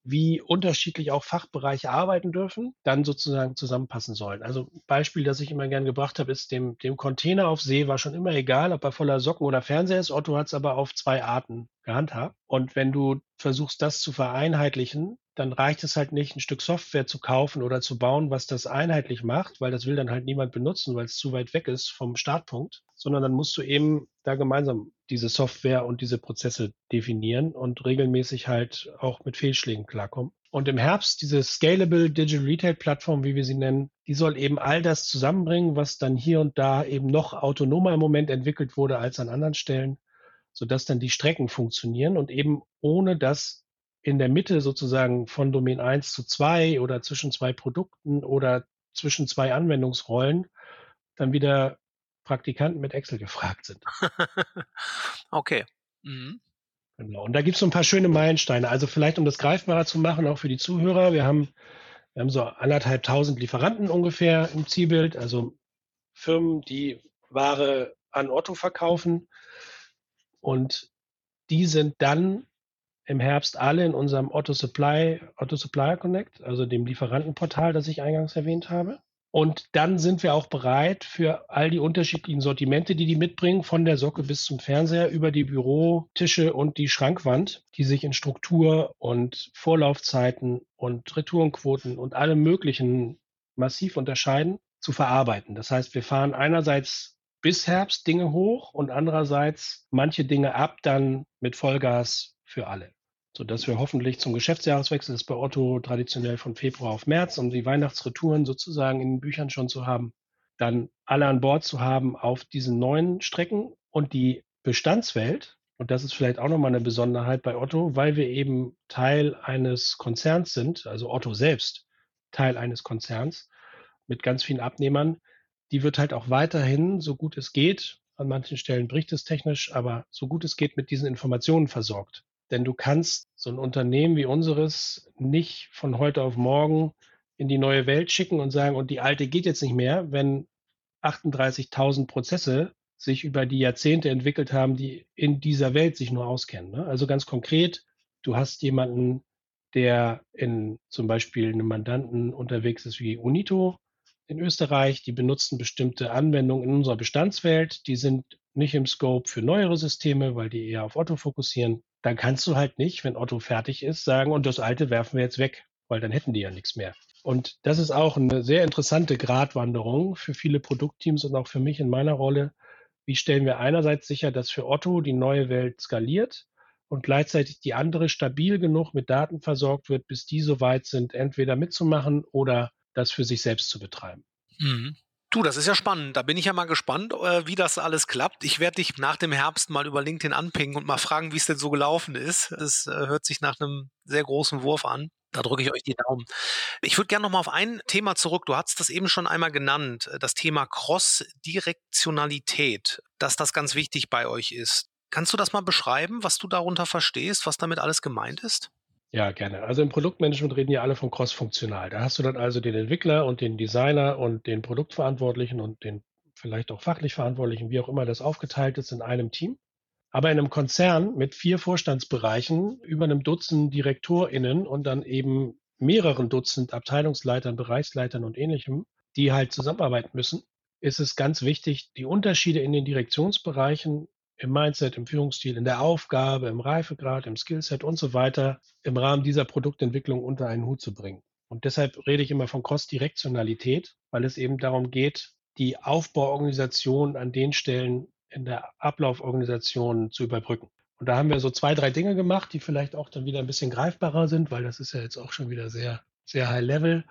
wie unterschiedlich auch Fachbereiche arbeiten dürfen, dann sozusagen zusammenpassen sollen. Also Beispiel, das ich immer gern gebracht habe, ist dem, dem Container auf See war schon immer egal, ob er voller Socken oder Fernseher ist. Otto hat es aber auf zwei Arten gehandhabt. Und wenn du versuchst, das zu vereinheitlichen, dann reicht es halt nicht, ein Stück Software zu kaufen oder zu bauen, was das einheitlich macht, weil das will dann halt niemand benutzen, weil es zu weit weg ist vom Startpunkt, sondern dann musst du eben da gemeinsam diese Software und diese Prozesse definieren und regelmäßig halt auch mit Fehlschlägen klarkommen. Und im Herbst diese Scalable Digital Retail Plattform, wie wir sie nennen, die soll eben all das zusammenbringen, was dann hier und da eben noch autonomer im Moment entwickelt wurde als an anderen Stellen, sodass dann die Strecken funktionieren und eben ohne dass in der Mitte sozusagen von Domain 1 zu 2 oder zwischen zwei Produkten oder zwischen zwei Anwendungsrollen dann wieder Praktikanten mit Excel gefragt sind. okay. Mhm. Genau. Und da gibt es so ein paar schöne Meilensteine. Also vielleicht, um das greifbarer zu machen, auch für die Zuhörer. Wir haben, wir haben so anderthalb tausend Lieferanten ungefähr im Zielbild, also Firmen, die Ware an Otto verkaufen. Und die sind dann im Herbst alle in unserem Otto Supply, Otto Supplier Connect, also dem Lieferantenportal, das ich eingangs erwähnt habe. Und dann sind wir auch bereit für all die unterschiedlichen Sortimente, die die mitbringen, von der Socke bis zum Fernseher, über die Bürotische und die Schrankwand, die sich in Struktur und Vorlaufzeiten und Retourenquoten und allem Möglichen massiv unterscheiden, zu verarbeiten. Das heißt, wir fahren einerseits bis Herbst Dinge hoch und andererseits manche Dinge ab, dann mit Vollgas für alle sodass wir hoffentlich zum Geschäftsjahreswechsel, das ist bei Otto traditionell von Februar auf März, um die Weihnachtsretouren sozusagen in den Büchern schon zu haben, dann alle an Bord zu haben auf diesen neuen Strecken und die Bestandswelt. Und das ist vielleicht auch nochmal eine Besonderheit bei Otto, weil wir eben Teil eines Konzerns sind, also Otto selbst Teil eines Konzerns mit ganz vielen Abnehmern. Die wird halt auch weiterhin, so gut es geht, an manchen Stellen bricht es technisch, aber so gut es geht mit diesen Informationen versorgt. Denn du kannst so ein Unternehmen wie unseres nicht von heute auf morgen in die neue Welt schicken und sagen, und die alte geht jetzt nicht mehr, wenn 38.000 Prozesse sich über die Jahrzehnte entwickelt haben, die in dieser Welt sich nur auskennen. Ne? Also ganz konkret, du hast jemanden, der in zum Beispiel einem Mandanten unterwegs ist wie Unito in Österreich, die benutzen bestimmte Anwendungen in unserer Bestandswelt, die sind nicht im Scope für neuere Systeme, weil die eher auf Otto fokussieren dann kannst du halt nicht, wenn Otto fertig ist, sagen, und das alte werfen wir jetzt weg, weil dann hätten die ja nichts mehr. Und das ist auch eine sehr interessante Gratwanderung für viele Produktteams und auch für mich in meiner Rolle. Wie stellen wir einerseits sicher, dass für Otto die neue Welt skaliert und gleichzeitig die andere stabil genug mit Daten versorgt wird, bis die so weit sind, entweder mitzumachen oder das für sich selbst zu betreiben. Mhm. Du, das ist ja spannend. Da bin ich ja mal gespannt, äh, wie das alles klappt. Ich werde dich nach dem Herbst mal über LinkedIn anpingen und mal fragen, wie es denn so gelaufen ist. Das äh, hört sich nach einem sehr großen Wurf an. Da drücke ich euch die Daumen. Ich würde gerne noch mal auf ein Thema zurück. Du hast das eben schon einmal genannt, das Thema Cross-Direktionalität, dass das ganz wichtig bei euch ist. Kannst du das mal beschreiben, was du darunter verstehst, was damit alles gemeint ist? Ja, gerne. Also im Produktmanagement reden ja alle von cross-funktional. Da hast du dann also den Entwickler und den Designer und den Produktverantwortlichen und den vielleicht auch fachlich Verantwortlichen, wie auch immer das aufgeteilt ist in einem Team. Aber in einem Konzern mit vier Vorstandsbereichen, über einem Dutzend DirektorInnen und dann eben mehreren Dutzend Abteilungsleitern, Bereichsleitern und ähnlichem, die halt zusammenarbeiten müssen, ist es ganz wichtig, die Unterschiede in den Direktionsbereichen im Mindset, im Führungsstil, in der Aufgabe, im Reifegrad, im Skillset und so weiter im Rahmen dieser Produktentwicklung unter einen Hut zu bringen. Und deshalb rede ich immer von Cross-Direktionalität, weil es eben darum geht, die Aufbauorganisation an den Stellen in der Ablauforganisation zu überbrücken. Und da haben wir so zwei, drei Dinge gemacht, die vielleicht auch dann wieder ein bisschen greifbarer sind, weil das ist ja jetzt auch schon wieder sehr, sehr high level.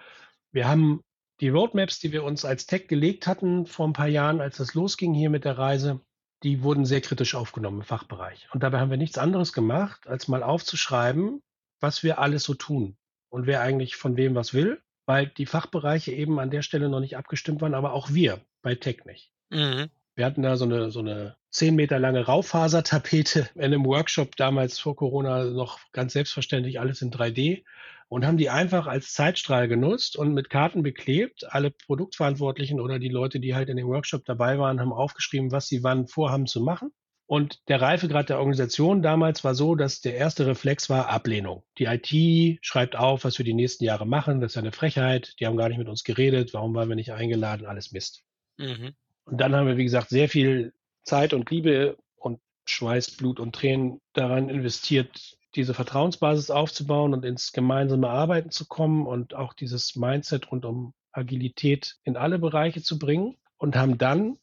Wir haben die Roadmaps, die wir uns als Tech gelegt hatten vor ein paar Jahren, als das losging hier mit der Reise, die wurden sehr kritisch aufgenommen im Fachbereich. Und dabei haben wir nichts anderes gemacht, als mal aufzuschreiben, was wir alles so tun und wer eigentlich von wem was will, weil die Fachbereiche eben an der Stelle noch nicht abgestimmt waren, aber auch wir bei Tech nicht. Mhm. Wir hatten da so eine, so eine zehn Meter lange Raufasertapete in einem Workshop damals vor Corona noch ganz selbstverständlich alles in 3D und haben die einfach als Zeitstrahl genutzt und mit Karten beklebt. Alle Produktverantwortlichen oder die Leute, die halt in dem Workshop dabei waren, haben aufgeschrieben, was sie wann vorhaben zu machen. Und der Reifegrad der Organisation damals war so, dass der erste Reflex war Ablehnung. Die IT schreibt auf, was wir die nächsten Jahre machen. Das ist ja eine Frechheit. Die haben gar nicht mit uns geredet. Warum waren wir nicht eingeladen? Alles Mist. Mhm. Und dann haben wir, wie gesagt, sehr viel Zeit und Liebe und Schweiß, Blut und Tränen daran investiert, diese Vertrauensbasis aufzubauen und ins gemeinsame Arbeiten zu kommen und auch dieses Mindset rund um Agilität in alle Bereiche zu bringen. Und haben dann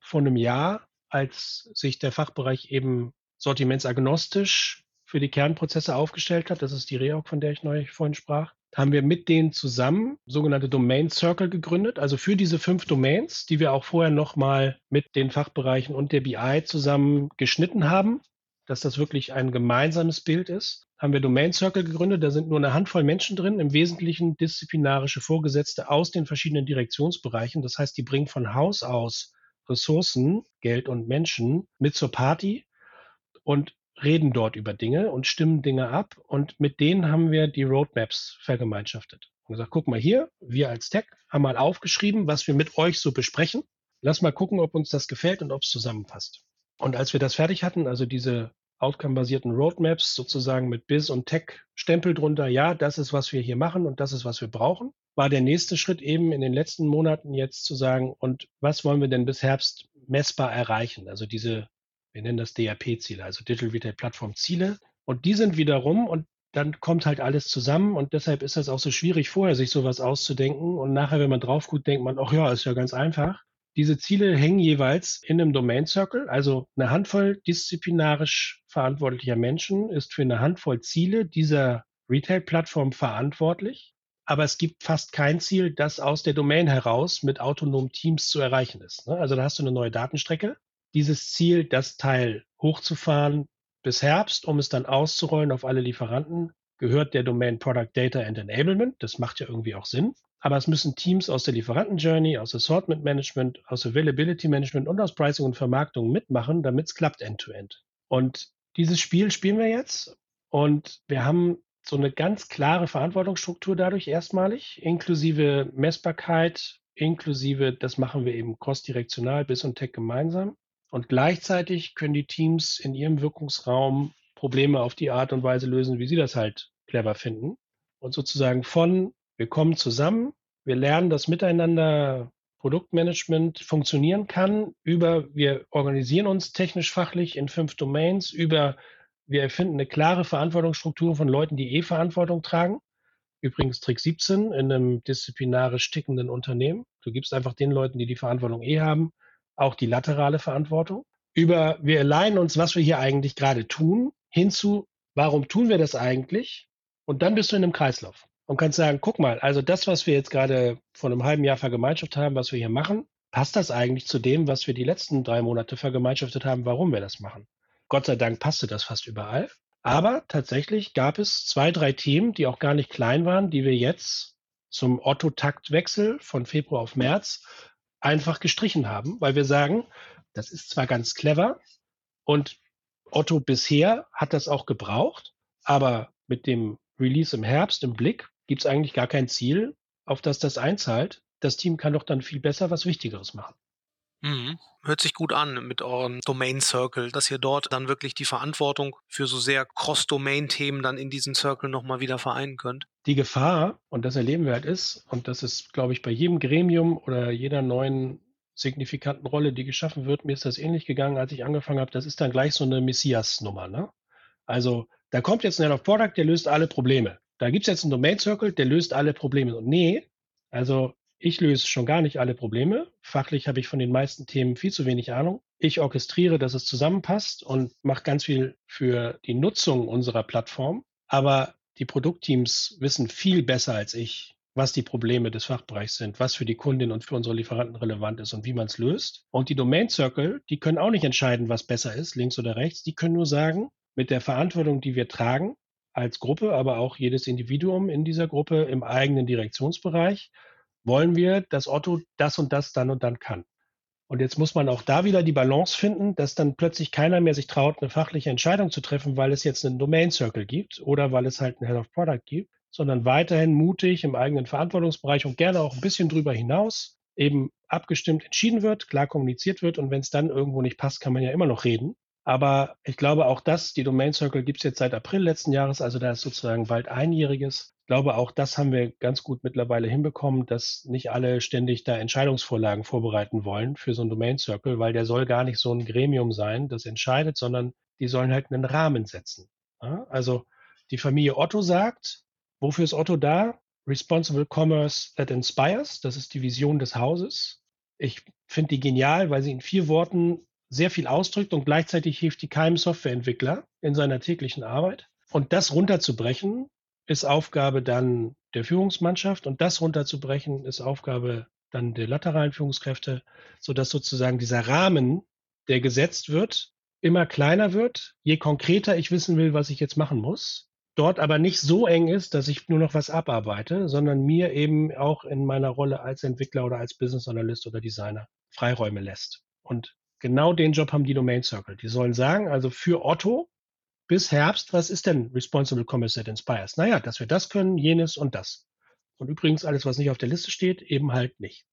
vor einem Jahr, als sich der Fachbereich eben sortimentsagnostisch für die Kernprozesse aufgestellt hat, das ist die Reorg, von der ich neulich vorhin sprach, haben wir mit denen zusammen sogenannte Domain Circle gegründet, also für diese fünf Domains, die wir auch vorher nochmal mit den Fachbereichen und der BI zusammen geschnitten haben dass das wirklich ein gemeinsames Bild ist, haben wir Domain Circle gegründet. Da sind nur eine Handvoll Menschen drin, im Wesentlichen disziplinarische Vorgesetzte aus den verschiedenen Direktionsbereichen. Das heißt, die bringen von Haus aus Ressourcen, Geld und Menschen mit zur Party und reden dort über Dinge und stimmen Dinge ab. Und mit denen haben wir die Roadmaps vergemeinschaftet. Und gesagt, guck mal hier, wir als Tech haben mal aufgeschrieben, was wir mit euch so besprechen. Lass mal gucken, ob uns das gefällt und ob es zusammenpasst. Und als wir das fertig hatten, also diese Outcome-basierten Roadmaps sozusagen mit BIS und Tech-Stempel drunter, ja, das ist, was wir hier machen und das ist, was wir brauchen. war der nächste Schritt eben in den letzten Monaten jetzt zu sagen, und was wollen wir denn bis Herbst messbar erreichen? Also diese, wir nennen das DRP-Ziele, also Digital Retail Plattform Ziele. Und die sind wiederum, und dann kommt halt alles zusammen und deshalb ist das auch so schwierig, vorher sich sowas auszudenken. Und nachher, wenn man drauf guckt, denkt man, ach ja, ist ja ganz einfach. Diese Ziele hängen jeweils in einem Domain Circle. Also eine Handvoll disziplinarisch verantwortlicher Menschen ist für eine Handvoll Ziele dieser Retail-Plattform verantwortlich. Aber es gibt fast kein Ziel, das aus der Domain heraus mit autonomen Teams zu erreichen ist. Ne? Also da hast du eine neue Datenstrecke. Dieses Ziel, das Teil hochzufahren, bis Herbst, um es dann auszurollen auf alle Lieferanten, gehört der Domain Product Data and Enablement. Das macht ja irgendwie auch Sinn. Aber es müssen Teams aus der Lieferanten-Journey, aus Assortment Management, aus Availability Management und aus Pricing und Vermarktung mitmachen, damit es klappt end-to-end. -End. Und dieses Spiel spielen wir jetzt und wir haben so eine ganz klare Verantwortungsstruktur dadurch erstmalig, inklusive Messbarkeit, inklusive, das machen wir eben cross-direktional, bis und Tech gemeinsam. Und gleichzeitig können die Teams in ihrem Wirkungsraum Probleme auf die Art und Weise lösen, wie sie das halt clever finden. Und sozusagen von, wir kommen zusammen, wir lernen, dass miteinander Produktmanagement funktionieren kann, über, wir organisieren uns technisch-fachlich in fünf Domains, über, wir erfinden eine klare Verantwortungsstruktur von Leuten, die eh Verantwortung tragen. Übrigens Trick 17 in einem disziplinarisch tickenden Unternehmen. Du gibst einfach den Leuten, die die Verantwortung eh haben, auch die laterale Verantwortung, über wir alignen uns, was wir hier eigentlich gerade tun, hinzu, warum tun wir das eigentlich? Und dann bist du in einem Kreislauf und kannst sagen, guck mal, also das, was wir jetzt gerade vor einem halben Jahr vergemeinschaftet haben, was wir hier machen, passt das eigentlich zu dem, was wir die letzten drei Monate vergemeinschaftet haben, warum wir das machen? Gott sei Dank passte das fast überall. Aber tatsächlich gab es zwei, drei Themen, die auch gar nicht klein waren, die wir jetzt zum Otto-Taktwechsel von Februar auf März einfach gestrichen haben, weil wir sagen, das ist zwar ganz clever und Otto bisher hat das auch gebraucht, aber mit dem Release im Herbst im Blick gibt es eigentlich gar kein Ziel, auf das das einzahlt. Das Team kann doch dann viel besser was Wichtigeres machen. Mhm. Hört sich gut an mit eurem Domain Circle, dass ihr dort dann wirklich die Verantwortung für so sehr Cross-Domain-Themen dann in diesen Circle nochmal wieder vereinen könnt. Die Gefahr, und das erleben wir halt ist, und das ist, glaube ich, bei jedem Gremium oder jeder neuen signifikanten Rolle, die geschaffen wird, mir ist das ähnlich gegangen, als ich angefangen habe, das ist dann gleich so eine Messias-Nummer. Ne? Also da kommt jetzt ein Head of Product, der löst alle Probleme. Da gibt es jetzt einen Domain Circle, der löst alle Probleme. Und nee, also ich löse schon gar nicht alle Probleme. Fachlich habe ich von den meisten Themen viel zu wenig Ahnung. Ich orchestriere, dass es zusammenpasst und mache ganz viel für die Nutzung unserer Plattform. Aber die Produktteams wissen viel besser als ich, was die Probleme des Fachbereichs sind, was für die Kundin und für unsere Lieferanten relevant ist und wie man es löst. Und die Domain Circle, die können auch nicht entscheiden, was besser ist, links oder rechts. Die können nur sagen, mit der Verantwortung, die wir tragen, als Gruppe, aber auch jedes Individuum in dieser Gruppe im eigenen Direktionsbereich, wollen wir, dass Otto das und das dann und dann kann. Und jetzt muss man auch da wieder die Balance finden, dass dann plötzlich keiner mehr sich traut, eine fachliche Entscheidung zu treffen, weil es jetzt einen Domain Circle gibt oder weil es halt einen Head of Product gibt, sondern weiterhin mutig im eigenen Verantwortungsbereich und gerne auch ein bisschen drüber hinaus eben abgestimmt entschieden wird, klar kommuniziert wird und wenn es dann irgendwo nicht passt, kann man ja immer noch reden. Aber ich glaube auch das, die Domain Circle gibt es jetzt seit April letzten Jahres, also da ist sozusagen bald einjähriges glaube, auch das haben wir ganz gut mittlerweile hinbekommen, dass nicht alle ständig da Entscheidungsvorlagen vorbereiten wollen für so einen Domain Circle, weil der soll gar nicht so ein Gremium sein, das entscheidet, sondern die sollen halt einen Rahmen setzen. Also die Familie Otto sagt, wofür ist Otto da? Responsible Commerce that inspires, das ist die Vision des Hauses. Ich finde die genial, weil sie in vier Worten sehr viel ausdrückt und gleichzeitig hilft die keinem Softwareentwickler in seiner täglichen Arbeit. Und das runterzubrechen ist Aufgabe dann der Führungsmannschaft und das runterzubrechen ist Aufgabe dann der lateralen Führungskräfte, sodass sozusagen dieser Rahmen, der gesetzt wird, immer kleiner wird, je konkreter ich wissen will, was ich jetzt machen muss. Dort aber nicht so eng ist, dass ich nur noch was abarbeite, sondern mir eben auch in meiner Rolle als Entwickler oder als Business Analyst oder Designer Freiräume lässt. Und genau den Job haben die Domain Circle. Die sollen sagen, also für Otto bis Herbst, was ist denn Responsible Commerce that Inspires? Naja, dass wir das können, jenes und das. Und übrigens alles, was nicht auf der Liste steht, eben halt nicht.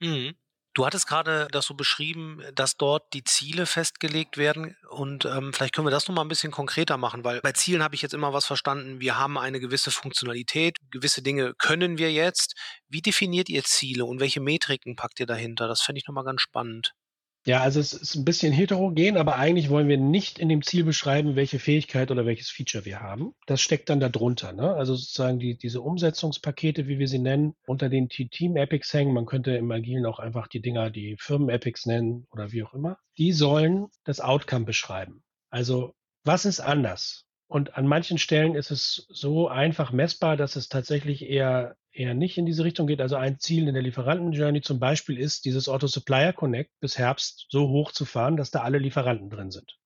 Mhm. Du hattest gerade das so beschrieben, dass dort die Ziele festgelegt werden und ähm, vielleicht können wir das noch mal ein bisschen konkreter machen, weil bei Zielen habe ich jetzt immer was verstanden. Wir haben eine gewisse Funktionalität, gewisse Dinge können wir jetzt. Wie definiert ihr Ziele und welche Metriken packt ihr dahinter? Das fände ich nochmal ganz spannend. Ja, also es ist ein bisschen heterogen, aber eigentlich wollen wir nicht in dem Ziel beschreiben, welche Fähigkeit oder welches Feature wir haben. Das steckt dann darunter. Ne? Also sozusagen die, diese Umsetzungspakete, wie wir sie nennen, unter den Team-Epics hängen. Man könnte im Agilen auch einfach die Dinger, die Firmen-Epics nennen oder wie auch immer. Die sollen das Outcome beschreiben. Also was ist anders? Und an manchen Stellen ist es so einfach messbar, dass es tatsächlich eher, eher nicht in diese Richtung geht. Also ein Ziel in der Lieferanten-Journey zum Beispiel ist, dieses Auto-Supplier Connect bis Herbst so hoch zu fahren, dass da alle Lieferanten drin sind.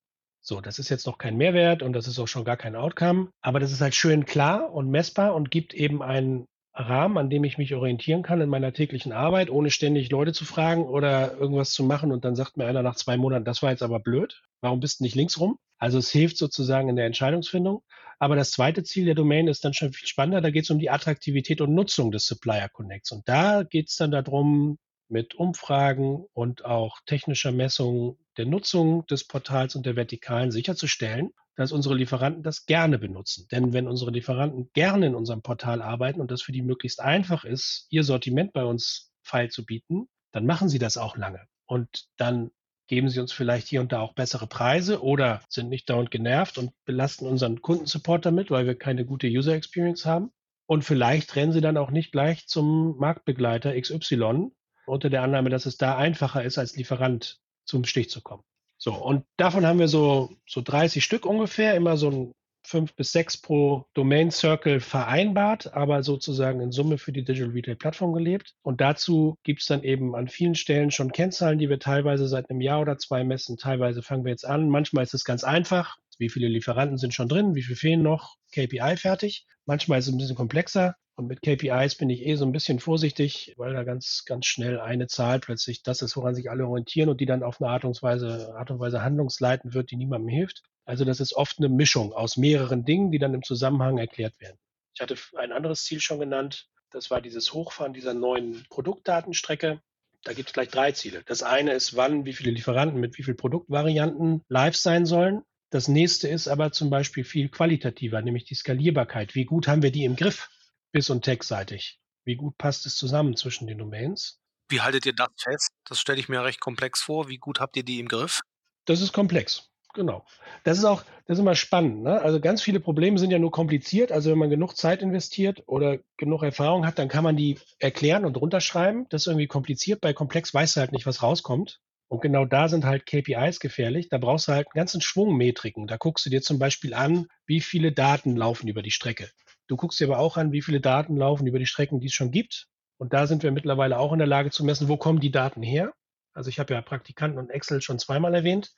So, das ist jetzt noch kein Mehrwert und das ist auch schon gar kein Outcome, aber das ist halt schön klar und messbar und gibt eben einen Rahmen, an dem ich mich orientieren kann in meiner täglichen Arbeit, ohne ständig Leute zu fragen oder irgendwas zu machen und dann sagt mir einer nach zwei Monaten, das war jetzt aber blöd, warum bist du nicht links rum? Also es hilft sozusagen in der Entscheidungsfindung. Aber das zweite Ziel der Domain ist dann schon viel spannender. Da geht es um die Attraktivität und Nutzung des Supplier Connects. Und da geht es dann darum, mit Umfragen und auch technischer Messung der Nutzung des Portals und der Vertikalen sicherzustellen, dass unsere Lieferanten das gerne benutzen. Denn wenn unsere Lieferanten gerne in unserem Portal arbeiten und das für die möglichst einfach ist, ihr Sortiment bei uns feil zu bieten, dann machen sie das auch lange. Und dann geben sie uns vielleicht hier und da auch bessere Preise oder sind nicht dauernd genervt und belasten unseren Kundensupport damit, weil wir keine gute User Experience haben. Und vielleicht rennen sie dann auch nicht gleich zum Marktbegleiter XY unter der Annahme, dass es da einfacher ist, als Lieferant zum Stich zu kommen. So, und davon haben wir so, so 30 Stück ungefähr, immer so ein fünf bis sechs pro Domain Circle vereinbart, aber sozusagen in Summe für die Digital Retail Plattform gelebt. Und dazu gibt es dann eben an vielen Stellen schon Kennzahlen, die wir teilweise seit einem Jahr oder zwei messen. Teilweise fangen wir jetzt an. Manchmal ist es ganz einfach. Wie viele Lieferanten sind schon drin? Wie viel fehlen noch? KPI fertig. Manchmal ist es ein bisschen komplexer. Und mit KPIs bin ich eh so ein bisschen vorsichtig, weil da ganz, ganz schnell eine Zahl plötzlich das ist, woran sich alle orientieren und die dann auf eine Art und Weise, Art und Weise handlungsleitend wird, die niemandem hilft. Also das ist oft eine Mischung aus mehreren Dingen, die dann im Zusammenhang erklärt werden. Ich hatte ein anderes Ziel schon genannt. Das war dieses Hochfahren dieser neuen Produktdatenstrecke. Da gibt es gleich drei Ziele. Das eine ist, wann wie viele Lieferanten mit wie vielen Produktvarianten live sein sollen. Das nächste ist aber zum Beispiel viel qualitativer, nämlich die Skalierbarkeit. Wie gut haben wir die im Griff, bis- und textseitig? Wie gut passt es zusammen zwischen den Domains? Wie haltet ihr das fest? Das stelle ich mir recht komplex vor. Wie gut habt ihr die im Griff? Das ist komplex. Genau. Das ist auch, das ist immer spannend. Ne? Also ganz viele Probleme sind ja nur kompliziert. Also wenn man genug Zeit investiert oder genug Erfahrung hat, dann kann man die erklären und runterschreiben. Das ist irgendwie kompliziert. Bei komplex weißt du halt nicht, was rauskommt. Und genau da sind halt KPIs gefährlich. Da brauchst du halt einen ganzen Schwung Metriken. Da guckst du dir zum Beispiel an, wie viele Daten laufen über die Strecke. Du guckst dir aber auch an, wie viele Daten laufen über die Strecken, die es schon gibt. Und da sind wir mittlerweile auch in der Lage zu messen, wo kommen die Daten her. Also ich habe ja Praktikanten und Excel schon zweimal erwähnt.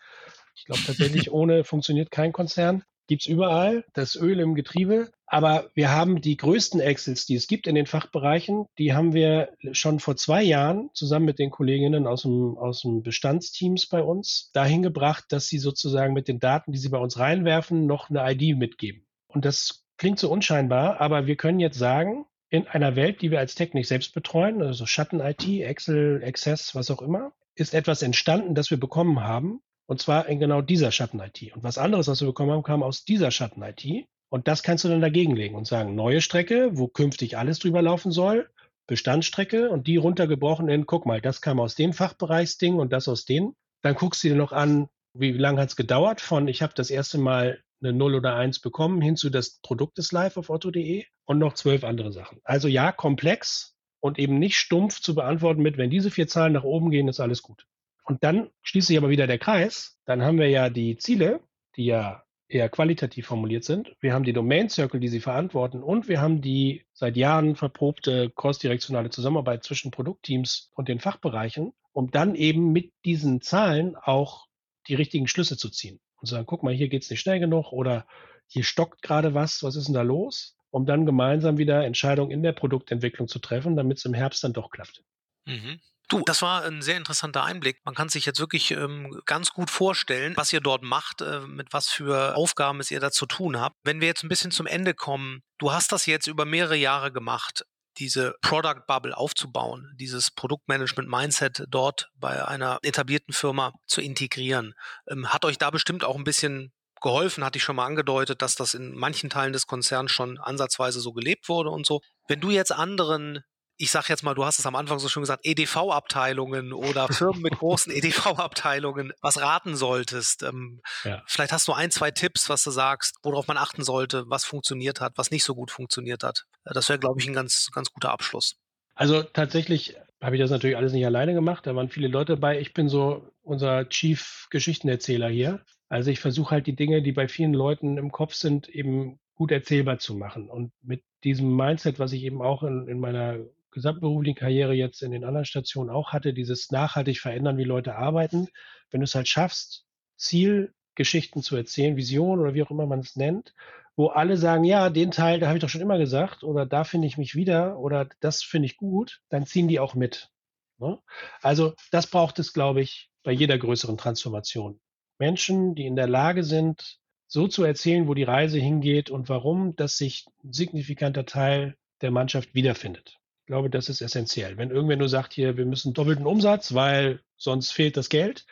Ich glaube tatsächlich, ohne funktioniert kein Konzern. Gibt es überall, das Öl im Getriebe. Aber wir haben die größten Excels, die es gibt in den Fachbereichen, die haben wir schon vor zwei Jahren zusammen mit den Kolleginnen aus dem, aus dem Bestandsteams bei uns dahin gebracht, dass sie sozusagen mit den Daten, die sie bei uns reinwerfen, noch eine ID mitgeben. Und das klingt so unscheinbar, aber wir können jetzt sagen, in einer Welt, die wir als Tech nicht selbst betreuen, also Schatten-IT, Excel, Access, was auch immer, ist etwas entstanden, das wir bekommen haben, und zwar in genau dieser Schatten-IT. Und was anderes, was wir bekommen haben, kam aus dieser Schatten-IT. Und das kannst du dann dagegen legen und sagen, neue Strecke, wo künftig alles drüber laufen soll, Bestandsstrecke und die runtergebrochen in, guck mal, das kam aus dem Fachbereichsding und das aus dem. Dann guckst du dir noch an, wie lange hat es gedauert von, ich habe das erste Mal eine 0 oder 1 bekommen, hin zu das Produkt ist live auf otto.de und noch zwölf andere Sachen. Also ja, komplex und eben nicht stumpf zu beantworten mit, wenn diese vier Zahlen nach oben gehen, ist alles gut. Und dann schließt sich aber wieder der Kreis. Dann haben wir ja die Ziele, die ja eher qualitativ formuliert sind. Wir haben die Domain Circle, die sie verantworten und wir haben die seit Jahren verprobte crossdirektionale Zusammenarbeit zwischen Produktteams und den Fachbereichen, um dann eben mit diesen Zahlen auch die richtigen Schlüsse zu ziehen und sagen, guck mal, hier geht es nicht schnell genug oder hier stockt gerade was, was ist denn da los? Um dann gemeinsam wieder Entscheidungen in der Produktentwicklung zu treffen, damit es im Herbst dann doch klappt. Mhm. Du, das war ein sehr interessanter Einblick. Man kann sich jetzt wirklich ähm, ganz gut vorstellen, was ihr dort macht, äh, mit was für Aufgaben es ihr da zu tun habt. Wenn wir jetzt ein bisschen zum Ende kommen, du hast das jetzt über mehrere Jahre gemacht diese Product Bubble aufzubauen, dieses Produktmanagement Mindset dort bei einer etablierten Firma zu integrieren. Ähm, hat euch da bestimmt auch ein bisschen geholfen, hatte ich schon mal angedeutet, dass das in manchen Teilen des Konzerns schon ansatzweise so gelebt wurde und so. Wenn du jetzt anderen ich sag jetzt mal, du hast es am Anfang so schön gesagt, EDV-Abteilungen oder Firmen mit großen EDV-Abteilungen was raten solltest. Ähm, ja. Vielleicht hast du ein, zwei Tipps, was du sagst, worauf man achten sollte, was funktioniert hat, was nicht so gut funktioniert hat. Das wäre, glaube ich, ein ganz, ganz guter Abschluss. Also tatsächlich habe ich das natürlich alles nicht alleine gemacht. Da waren viele Leute dabei. Ich bin so unser Chief Geschichtenerzähler hier. Also ich versuche halt die Dinge, die bei vielen Leuten im Kopf sind, eben gut erzählbar zu machen. Und mit diesem Mindset, was ich eben auch in, in meiner gesamtberuflichen Karriere jetzt in den anderen Stationen auch hatte, dieses nachhaltig verändern, wie Leute arbeiten. Wenn du es halt schaffst, Zielgeschichten zu erzählen, Visionen oder wie auch immer man es nennt, wo alle sagen, ja, den Teil, da habe ich doch schon immer gesagt, oder da finde ich mich wieder, oder das finde ich gut, dann ziehen die auch mit. Ne? Also das braucht es, glaube ich, bei jeder größeren Transformation. Menschen, die in der Lage sind, so zu erzählen, wo die Reise hingeht und warum, dass sich ein signifikanter Teil der Mannschaft wiederfindet glaube, das ist essentiell. Wenn irgendwer nur sagt, hier, wir müssen doppelten Umsatz, weil sonst fehlt das Geld,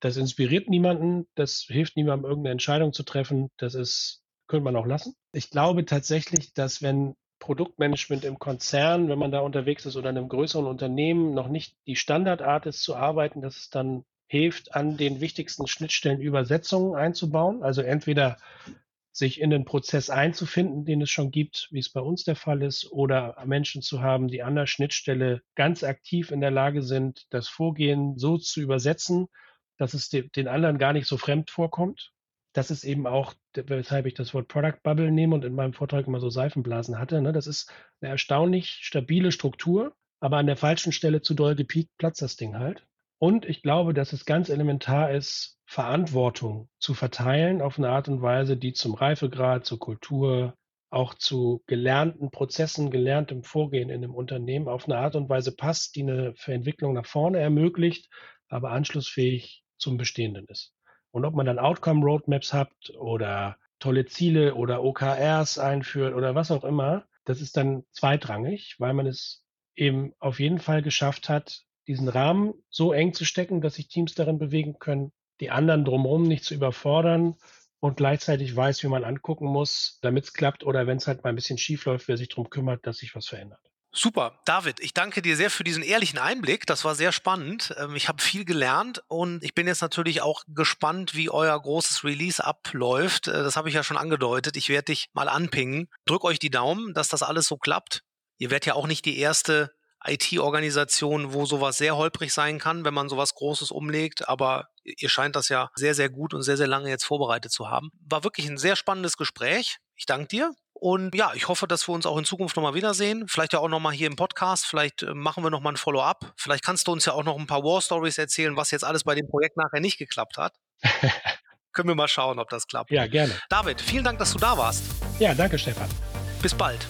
das inspiriert niemanden, das hilft niemandem, irgendeine Entscheidung zu treffen, das ist, könnte man auch lassen. Ich glaube tatsächlich, dass wenn Produktmanagement im Konzern, wenn man da unterwegs ist oder in einem größeren Unternehmen, noch nicht die Standardart ist zu arbeiten, dass es dann hilft, an den wichtigsten Schnittstellen Übersetzungen einzubauen. Also entweder sich in den Prozess einzufinden, den es schon gibt, wie es bei uns der Fall ist, oder Menschen zu haben, die an der Schnittstelle ganz aktiv in der Lage sind, das Vorgehen so zu übersetzen, dass es den anderen gar nicht so fremd vorkommt. Das ist eben auch, weshalb ich das Wort Product Bubble nehme und in meinem Vortrag immer so Seifenblasen hatte. Ne? Das ist eine erstaunlich stabile Struktur, aber an der falschen Stelle zu doll gepiekt platzt das Ding halt. Und ich glaube, dass es ganz elementar ist, Verantwortung zu verteilen auf eine Art und Weise, die zum Reifegrad, zur Kultur, auch zu gelernten Prozessen, gelerntem Vorgehen in einem Unternehmen auf eine Art und Weise passt, die eine Verentwicklung nach vorne ermöglicht, aber anschlussfähig zum Bestehenden ist. Und ob man dann Outcome Roadmaps hat oder tolle Ziele oder OKRs einführt oder was auch immer, das ist dann zweitrangig, weil man es eben auf jeden Fall geschafft hat, diesen Rahmen so eng zu stecken, dass sich Teams darin bewegen können, die anderen drumherum nicht zu überfordern und gleichzeitig weiß, wie man angucken muss, damit es klappt oder wenn es halt mal ein bisschen schief läuft, wer sich darum kümmert, dass sich was verändert. Super, David, ich danke dir sehr für diesen ehrlichen Einblick. Das war sehr spannend. Ähm, ich habe viel gelernt und ich bin jetzt natürlich auch gespannt, wie euer großes Release abläuft. Äh, das habe ich ja schon angedeutet. Ich werde dich mal anpingen. Drück euch die Daumen, dass das alles so klappt. Ihr werdet ja auch nicht die erste IT-Organisation, wo sowas sehr holprig sein kann, wenn man sowas Großes umlegt. Aber ihr scheint das ja sehr, sehr gut und sehr, sehr lange jetzt vorbereitet zu haben. War wirklich ein sehr spannendes Gespräch. Ich danke dir. Und ja, ich hoffe, dass wir uns auch in Zukunft nochmal wiedersehen. Vielleicht ja auch nochmal hier im Podcast. Vielleicht äh, machen wir nochmal ein Follow-up. Vielleicht kannst du uns ja auch noch ein paar War-Stories erzählen, was jetzt alles bei dem Projekt nachher nicht geklappt hat. Können wir mal schauen, ob das klappt. Ja, gerne. David, vielen Dank, dass du da warst. Ja, danke, Stefan. Bis bald.